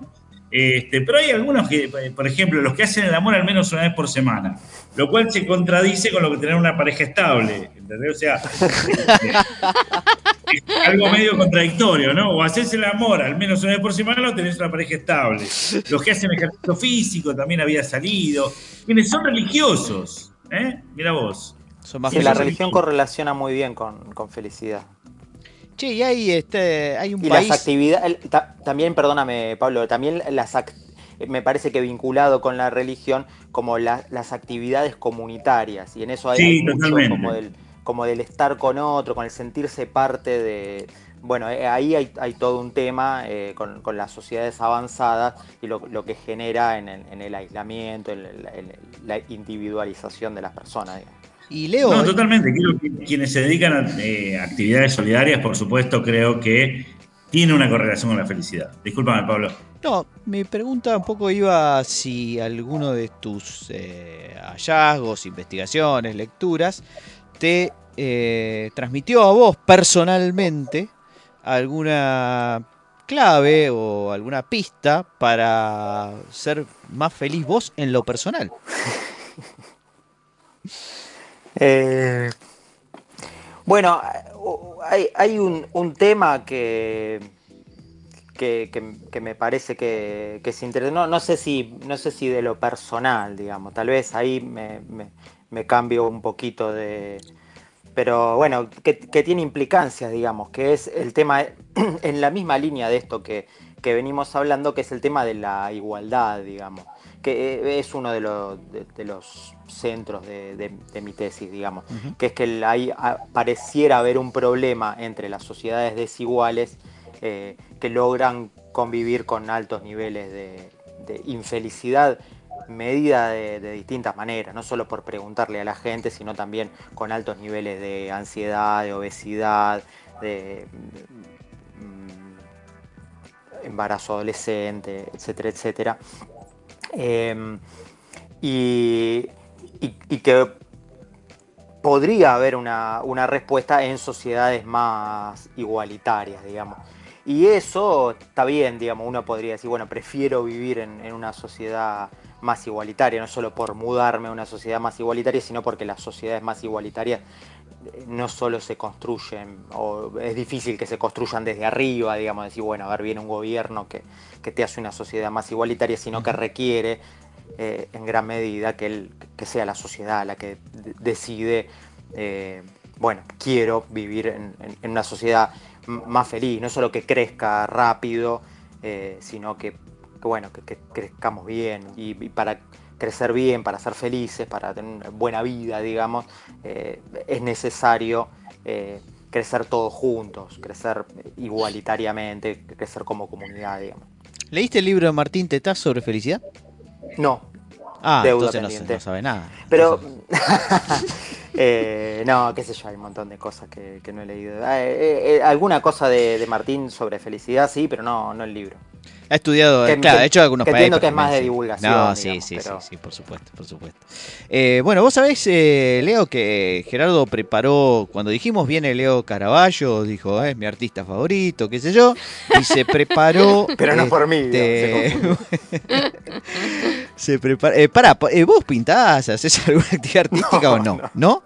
Este, pero hay algunos que, por ejemplo, los que hacen el amor al menos una vez por semana, lo cual se contradice con lo que tener una pareja estable, ¿entendés? O sea, es algo medio contradictorio, ¿no? O haces el amor al menos una vez por semana o tenés una pareja estable. Los que hacen ejercicio físico también había salido. Quienes son religiosos, ¿eh? Mira vos. Son más Sí, la religión correlaciona muy bien con, con felicidad. Che, y hay, este, hay un Y país. las actividades, también, perdóname Pablo, también las act- me parece que vinculado con la religión, como la- las actividades comunitarias, y en eso hay, Sí, hay mucho como del, como del estar con otro, con el sentirse parte de... Bueno, eh, ahí hay, hay todo un tema eh, con, con las sociedades avanzadas y lo, lo que genera en el, en el aislamiento, en, el- en la individualización de las personas. digamos. Y Leo, No, totalmente. Creo que quienes se dedican a eh, actividades solidarias, por supuesto, creo que tiene una correlación con la felicidad. Discúlpame, Pablo. No, mi pregunta un poco iba si alguno de tus eh, hallazgos, investigaciones, lecturas, te eh, transmitió a vos personalmente alguna clave o alguna pista para ser más feliz vos en lo personal. Eh, bueno, hay, un, tema que, que, me parece que, es interesante. No, no sé si, no sé si de lo personal, digamos. Tal vez ahí me, cambio un poquito de. Pero bueno, que, tiene implicancias, digamos, que es el tema en la misma línea de esto que, que venimos hablando, que es el tema de la igualdad, digamos, que eh, es uno de los, de los centros de, de- de mi tesis, digamos, que es que ah, pareciera haber un problema entre las sociedades desiguales eh, que logran convivir con altos niveles de, de infelicidad medida de, de distintas maneras, no solo por preguntarle a la gente, sino también con altos niveles de ansiedad, de obesidad, de mm, embarazo adolescente, etcétera, etcétera. Eh, y, y- y que podría haber una, una respuesta en sociedades más igualitarias, digamos. Y eso está bien, digamos, uno podría decir, bueno, prefiero vivir en, en una sociedad más igualitaria, no solo por mudarme a una sociedad más igualitaria, sino porque las sociedades más igualitarias eh, no solo se construyen, o es difícil que se construyan desde arriba, digamos, decir, bueno, a ver, viene un gobierno que, que te hace una sociedad más igualitaria, sino que requiere eh, en gran medida que, el- que sea la sociedad la que de- decide, eh, bueno, quiero vivir en, una sociedad más feliz, no solo que crezca rápido, eh, sino que, bueno, que, crezcamos bien y, para crecer bien, para ser felices, para tener una buena vida, digamos, es necesario crecer todos juntos, crecer igualitariamente, crecer como comunidad, digamos. ¿Leíste el libro de Martín Tetaz sobre felicidad? No, Ah, Deuda entonces no, pendiente. no sabe nada. Pero, eh, no, qué sé yo, hay un montón de cosas que, que no he leído. Eh, eh, eh, alguna cosa de, de Martín sobre felicidad, sí, pero no, no el libro. Ha estudiado, Que- claro, ha hecho algunos que entiendo que es más de divulgación, No, sí, digamos, sí, pero- sí, sí, por supuesto, por supuesto. Eh, bueno, vos sabés, eh, Leo, que Gerardo preparó, cuando dijimos viene Leo Caraballo, dijo, "Eh, es mi artista favorito, qué sé yo, y se preparó... Pero no por mí, este, digamos, se prepara, eh, pará, pa- ¿vos pintás, haces alguna actividad artística o no? ¿No? No,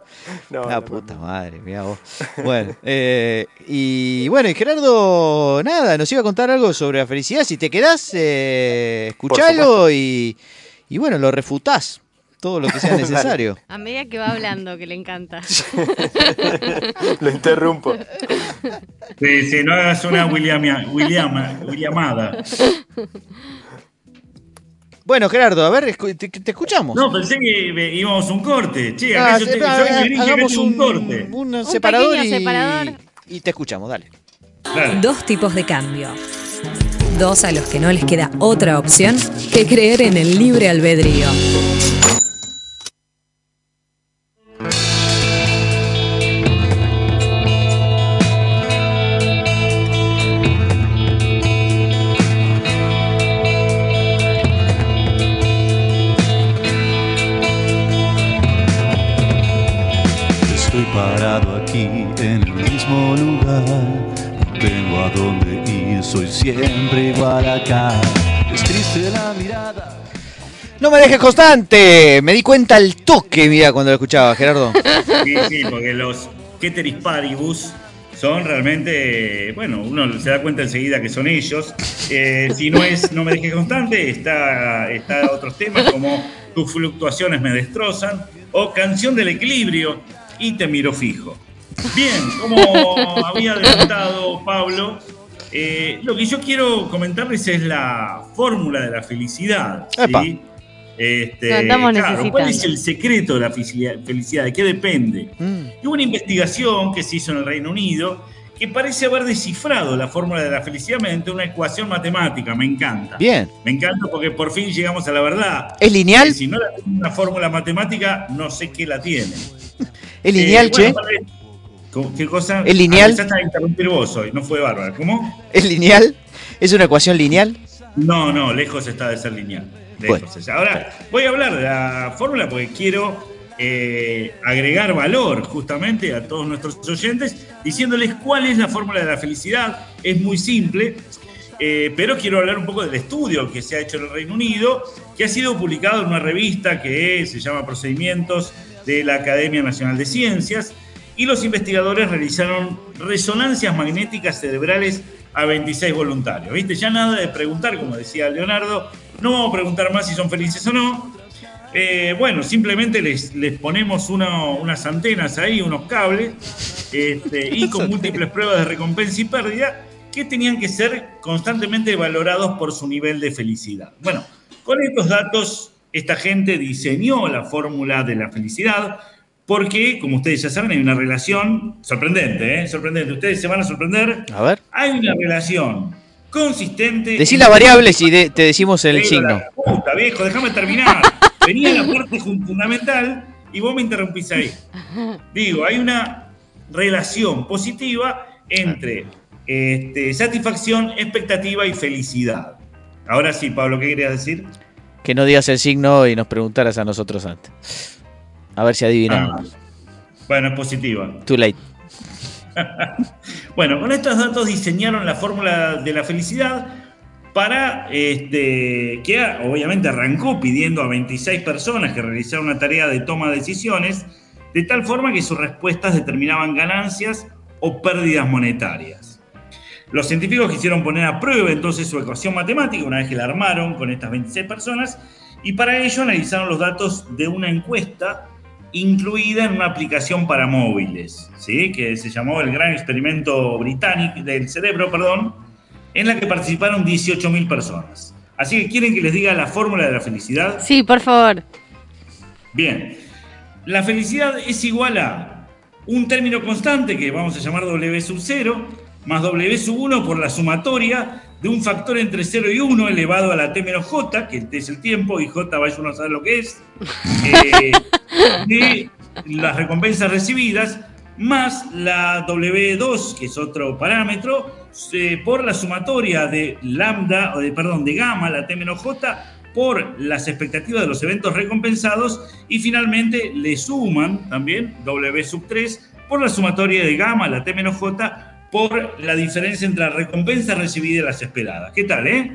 La no, puta madre, mirá vos. Bueno, eh, y bueno, y Gerardo, nada, nos iba a contar algo sobre la felicidad. Si te quedás, eh, escuchalo y, y bueno, lo refutás todo lo que sea necesario. A medida que va hablando, que le encanta. Lo interrumpo. Sí, sí, no hagas una Williamia- Williama- Williamada. Bueno, Gerardo, a ver, te, te escuchamos. No, pensé que íbamos a un corte. Che, Ah, acá yo, te, ah, yo ah, hagamos un, un, corte. un Un separador, y, separador. y te escuchamos, dale. Dale. Dos tipos de cambio. Dos a los que no les queda otra opción que creer en el libre albedrío. Parado aquí en el mismo lugar. No tengo a dónde ir, soy siempre igual acá. Es triste la mirada. No me dejes constante. Me di cuenta al toque, mira, cuando lo escuchaba, Gerardo. Sí, sí, porque los Keteris Paribus son realmente, bueno, uno se da cuenta enseguida que son ellos. Eh, si no es No me dejes constante, está, está otros temas como Tus fluctuaciones me destrozan o Canción del equilibrio y Te miro fijo. Bien, como había adelantado Pablo, eh, lo que yo quiero comentarles es la fórmula de la felicidad. ¿sí? Este, claro, ¿Cuál es el secreto de la felicidad? ¿De qué depende? Mm. Y hubo una investigación que se hizo en el Reino Unido que parece haber descifrado la fórmula de la felicidad mediante una ecuación matemática. Me encanta. Bien. Me encanta porque por fin llegamos a la verdad. ¿Es lineal? Si no la tiene una fórmula matemática, no sé qué la tiene. ¿Es lineal, Eh, che? bueno, para- ¿cómo- ¿Qué cosa? ¿Es lineal? Ah, Empezaste a interrumpir vos hoy, no fue bárbaro. ¿Cómo? ¿Es lineal? ¿Es una ecuación lineal? No, no, lejos está de ser lineal. Bueno. Ahora, voy a hablar de la fórmula porque quiero eh, agregar valor justamente a todos nuestros oyentes, diciéndoles cuál es la fórmula de la felicidad. Es muy simple, eh, pero quiero hablar un poco del estudio que se ha hecho en el Reino Unido, que ha sido publicado en una revista que se llama Procedimientos de la Academia Nacional de Ciencias, y los investigadores realizaron resonancias magnéticas cerebrales a 26 voluntarios. ¿Viste? Ya nada de preguntar, como decía Leonardo, no vamos a preguntar más si son felices o no. Eh, bueno, simplemente les, les ponemos uno- unas antenas ahí, unos cables, este, y con múltiples pruebas de recompensa y pérdida que tenían que ser constantemente valorados por su nivel de felicidad. Bueno, con estos datos, esta gente diseñó la fórmula de la felicidad, porque, como ustedes ya saben, hay una relación sorprendente, ¿eh? Sorprendente. Ustedes se van a sorprender. A ver. Hay una relación consistente. Decí las variables y de- te decimos el signo. puta, viejo, déjame terminar. Venía la parte fundamental y vos me interrumpís ahí. Digo, hay una relación positiva entre este, satisfacción, expectativa y felicidad. Ahora sí, Pablo, ¿qué querías decir? Que no digas el signo y nos preguntaras a nosotros antes. A ver si adivinamos. Ah, bueno, es positiva. Too late. Bueno, con estos datos diseñaron la fórmula de la felicidad para este, que obviamente arrancó pidiendo a 26 personas que realizaran una tarea de toma de decisiones, de tal forma que sus respuestas determinaban ganancias o pérdidas monetarias. Los científicos quisieron poner a prueba entonces su ecuación matemática una vez que la armaron con estas 26 personas y para ello analizaron los datos de una encuesta incluida en una aplicación para móviles, ¿sí? que se llamó el Gran Experimento Británico del Cerebro, perdón, en la que participaron 18.000 personas. Así que quieren que les diga la fórmula de la felicidad. Sí, por favor. Bien, la felicidad es igual a un término constante que vamos a llamar W sub 0 más W sub 1 por la sumatoria de un factor entre 0 y 1 elevado a la T menos J, que es el tiempo, y J vaya uno a saber lo que es, eh, de las recompensas recibidas, más la W2, que es otro parámetro, eh, por la sumatoria de lambda, o de, perdón, de gamma, la T menos J, por las expectativas de los eventos recompensados, y finalmente le suman también W sub 3 por la sumatoria de gamma, la T menos J, por la diferencia entre la recompensa recibida y las esperadas. ¿Qué tal, eh?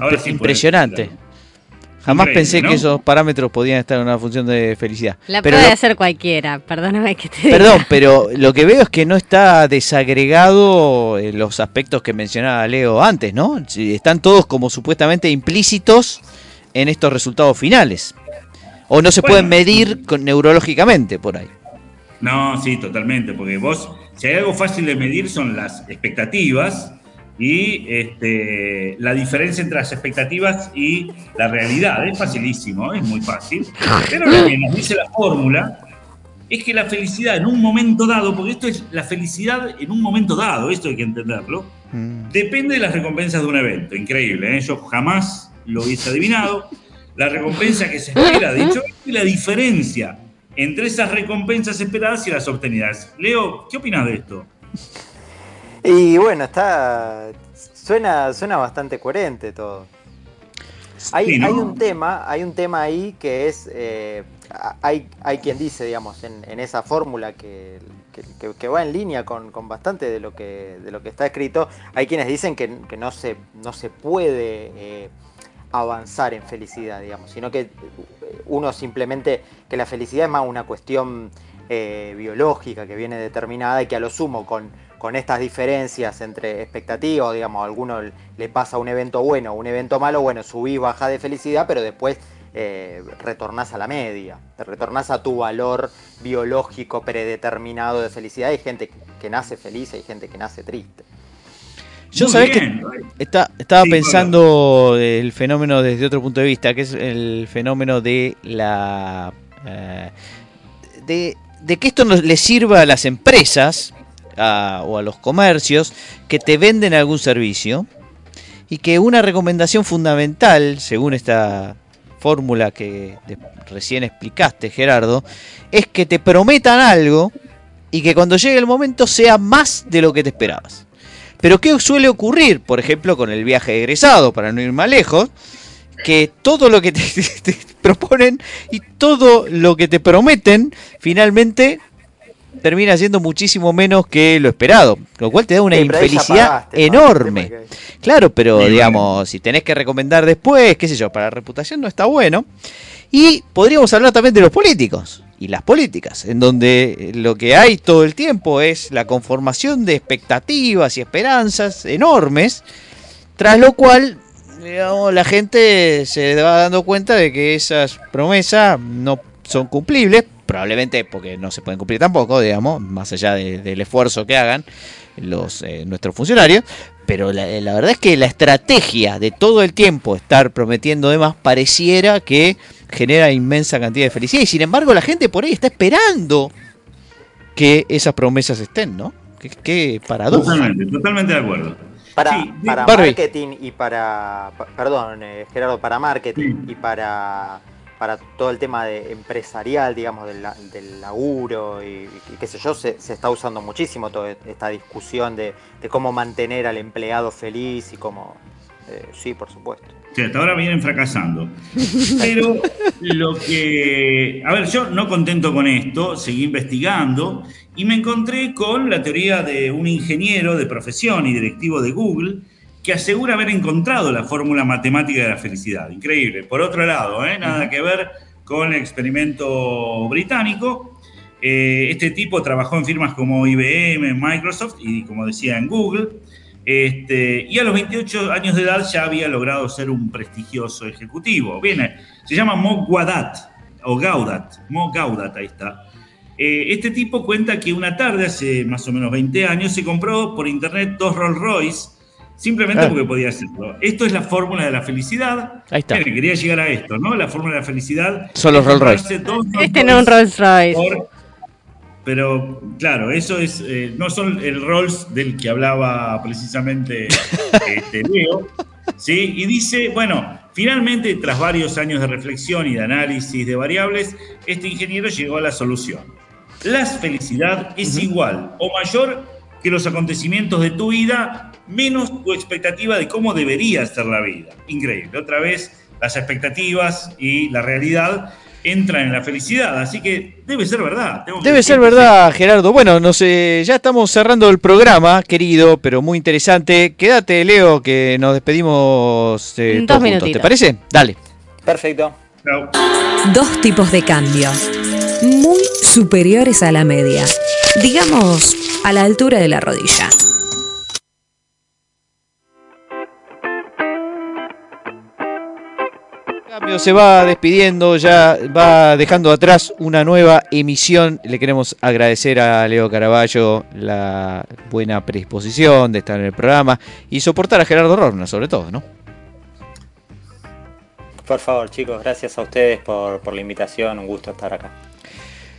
Ahora sí impresionante. Jamás Increíble, pensé ¿no? que esos parámetros podían estar en una función de felicidad. La Pero puede lo- hacer cualquiera, perdóname que te diga. Perdón, pero lo que veo es que no está desagregado eh, los aspectos que mencionaba Leo antes, ¿no? Están todos como supuestamente implícitos en estos resultados finales. O no se Bueno. pueden medir con- neurológicamente por ahí. No, sí, totalmente, porque vos, si hay algo fácil de medir son las expectativas y este, la diferencia entre las expectativas y la realidad. Es facilísimo, es muy fácil. Pero lo que nos dice la fórmula es que la felicidad en un momento dado, porque esto es la felicidad en un momento dado, esto hay que entenderlo, Mm. Depende de las recompensas de un evento. Increíble, ¿eh? yo jamás lo hubiese adivinado. La recompensa que se espera, de hecho, y la diferencia entre esas recompensas esperadas y las obtenidas. Leo, ¿qué opinas de esto? Y bueno, está. Suena, suena bastante coherente todo. Hay, Sí, ¿no? hay un tema, hay un tema ahí que es. eh, hay, hay quien dice, digamos, en, en esa fórmula que, que- va en línea con, con bastante de lo que, de lo que está escrito, hay quienes dicen que, que no, se, no se puede eh, avanzar en felicidad, digamos, sino que uno simplemente, que la felicidad es más una cuestión eh, biológica que viene determinada y que a lo sumo con, con estas diferencias entre expectativas, digamos, a alguno le pasa un evento bueno o un evento malo, bueno, subís, bajás de felicidad, pero después eh, retornás a la media, te retornás a tu valor biológico predeterminado de felicidad. Hay gente que nace feliz, hay gente que nace triste. Yo sabés que está- estaba Sí, pensando el fenómeno desde otro punto de vista, que es el fenómeno de la eh, de, de que esto nos le sirva a las empresas a- o a los comercios que te venden algún servicio y que una recomendación fundamental, según esta fórmula que de- recién explicaste, Gerardo, es que te prometan algo y que cuando llegue el momento sea más de lo que te esperabas. Pero ¿qué suele ocurrir, por ejemplo, con el viaje egresado, para no ir más lejos? Que todo lo que te, te- te proponen y todo lo que te prometen, finalmente termina siendo muchísimo menos que lo esperado. Lo cual te da una Sí, infelicidad pagaste, enorme. Claro, pero Sí, digamos, si tenés que recomendar después, qué sé yo, para la reputación no está bueno. Y podríamos hablar también de los políticos y las políticas, en donde lo que hay todo el tiempo es la conformación de expectativas y esperanzas enormes, tras lo cual digamos, la gente se va dando cuenta de que esas promesas no son cumplibles, probablemente porque no se pueden cumplir tampoco, digamos, más allá de- del esfuerzo que hagan los eh, nuestros funcionarios, pero la, la verdad es que la estrategia de todo el tiempo estar prometiendo demás pareciera que genera inmensa cantidad de felicidad y sin embargo la gente por ahí está esperando que esas promesas estén, ¿no? Qué, qué paradoja. Totalmente, totalmente de acuerdo. Para, Sí, para marketing y para, pa- perdón, eh, Gerardo, para marketing y para, para todo el tema de empresarial, digamos, del, del laburo y, y qué sé yo, se, se está usando muchísimo toda esta discusión de, de cómo mantener al empleado feliz y cómo... eh, sí, por supuesto. Sí, hasta ahora vienen fracasando. Pero lo que. A ver, yo no contento con esto, seguí investigando y me encontré con la teoría de un ingeniero de profesión y directivo de Google que asegura haber encontrado la fórmula matemática de la felicidad. Increíble. Por otro lado, ¿eh? nada que ver con el experimento británico. Eh, este tipo trabajó en firmas como IBM, Microsoft y, como decía, en Google. Este, y a los 28 años de edad ya había logrado ser un prestigioso ejecutivo. Viene, se llama Mo Gaudat, o Gaudat, Mo Gaudat, ahí está. Eh, este tipo cuenta que una tarde, hace más o menos 20 años, se compró por internet dos Rolls Royce, simplemente Ah. porque podía hacerlo. Esto es la fórmula de la felicidad. Ahí está. Miren, quería llegar a esto, ¿no? La fórmula de la felicidad. Son los Rolls Royce. comprarse dos Rolls Este no es un Rolls Royce. por- pero claro, eso es eh, no son el Rolls del que hablaba precisamente este, Leo, ¿sí? Y dice, bueno, finalmente tras varios años de reflexión y de análisis de variables, este ingeniero llegó a la solución. La felicidad es igual o mayor que los acontecimientos de tu vida menos tu expectativa de cómo debería ser la vida. Increíble. Otra vez las expectativas y la realidad entran en la felicidad, así que debe ser verdad. Tengo Debe ser verdad, Gerardo. Bueno, no sé, ya estamos cerrando el programa, querido, pero muy interesante. Quédate, Leo, que nos despedimos eh, Dos todos juntos. ¿Te parece? Dale. Perfecto. Chao. Dos tipos de cambio. Muy superiores a la media. Digamos, a la altura de la rodilla. Cambio se va despidiendo, ya va dejando atrás una nueva emisión. Le queremos agradecer a Leo Caraballo la buena predisposición de estar en el programa y soportar a Gerardo Rorna, sobre todo, ¿no? Por favor, chicos, gracias a ustedes por, por la invitación. Un gusto estar acá.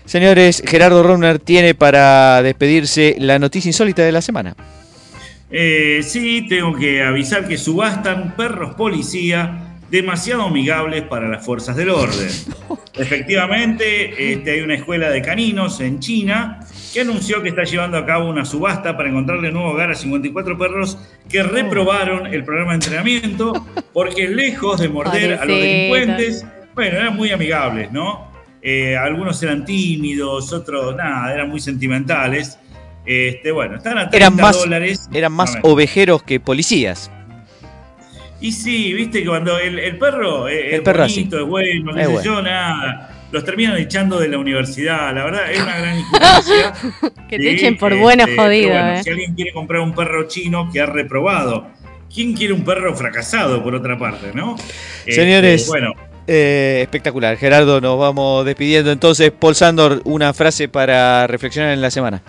Señores, Gerardo Rorner tiene para despedirse la noticia insólita de la semana. Eh, sí, tengo que avisar que subastan perros policía demasiado amigables para las fuerzas del orden. Efectivamente, este, hay una escuela de caninos en China que anunció que está llevando a cabo una subasta para encontrarle nuevo hogar a 54 perros que reprobaron el programa de entrenamiento porque lejos de morder a los delincuentes, bueno, eran muy amigables, ¿no? eh, algunos eran tímidos, otros nada, eran muy sentimentales. Este, bueno, están a 30 Eran más, dólares. eran más ovejeros que policías. Y sí, viste que cuando el, el perro es, El es perro bonito, es bueno, qué Es sé bueno. yo, nada. Los terminan echando de la universidad, la verdad es una gran injusticia. Que te echen por este, bueno jodido, bueno, eh. Si alguien quiere comprar un perro chino que ha reprobado, ¿quién quiere un perro fracasado por otra parte, no? Este, Señores, bueno, Eh, espectacular. Gerardo, nos vamos despidiendo. Entonces, Paul Sandor, una frase para reflexionar en la semana.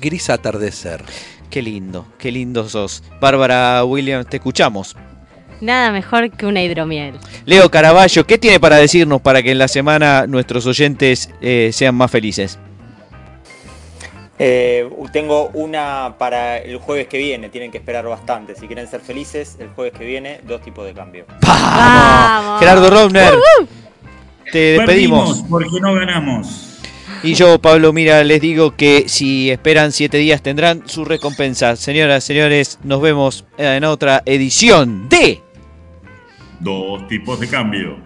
Gris atardecer. Qué lindo, qué lindo sos. Bárbara Williams, te escuchamos. Nada mejor que una hidromiel. Leo Caraballo, ¿qué tiene para decirnos para que en la semana nuestros oyentes eh, sean más felices? Eh, tengo una para el jueves que viene, tienen que esperar bastante. Si quieren ser felices, el jueves que viene, dos tipos de cambio. Vamos. Gerardo Robner, te perdimos despedimos. porque no ganamos. Y yo, Pablo, mira, les digo que si esperan siete días tendrán su recompensa. Señoras, señores, nos vemos en otra edición de... Dos tipos de cambio.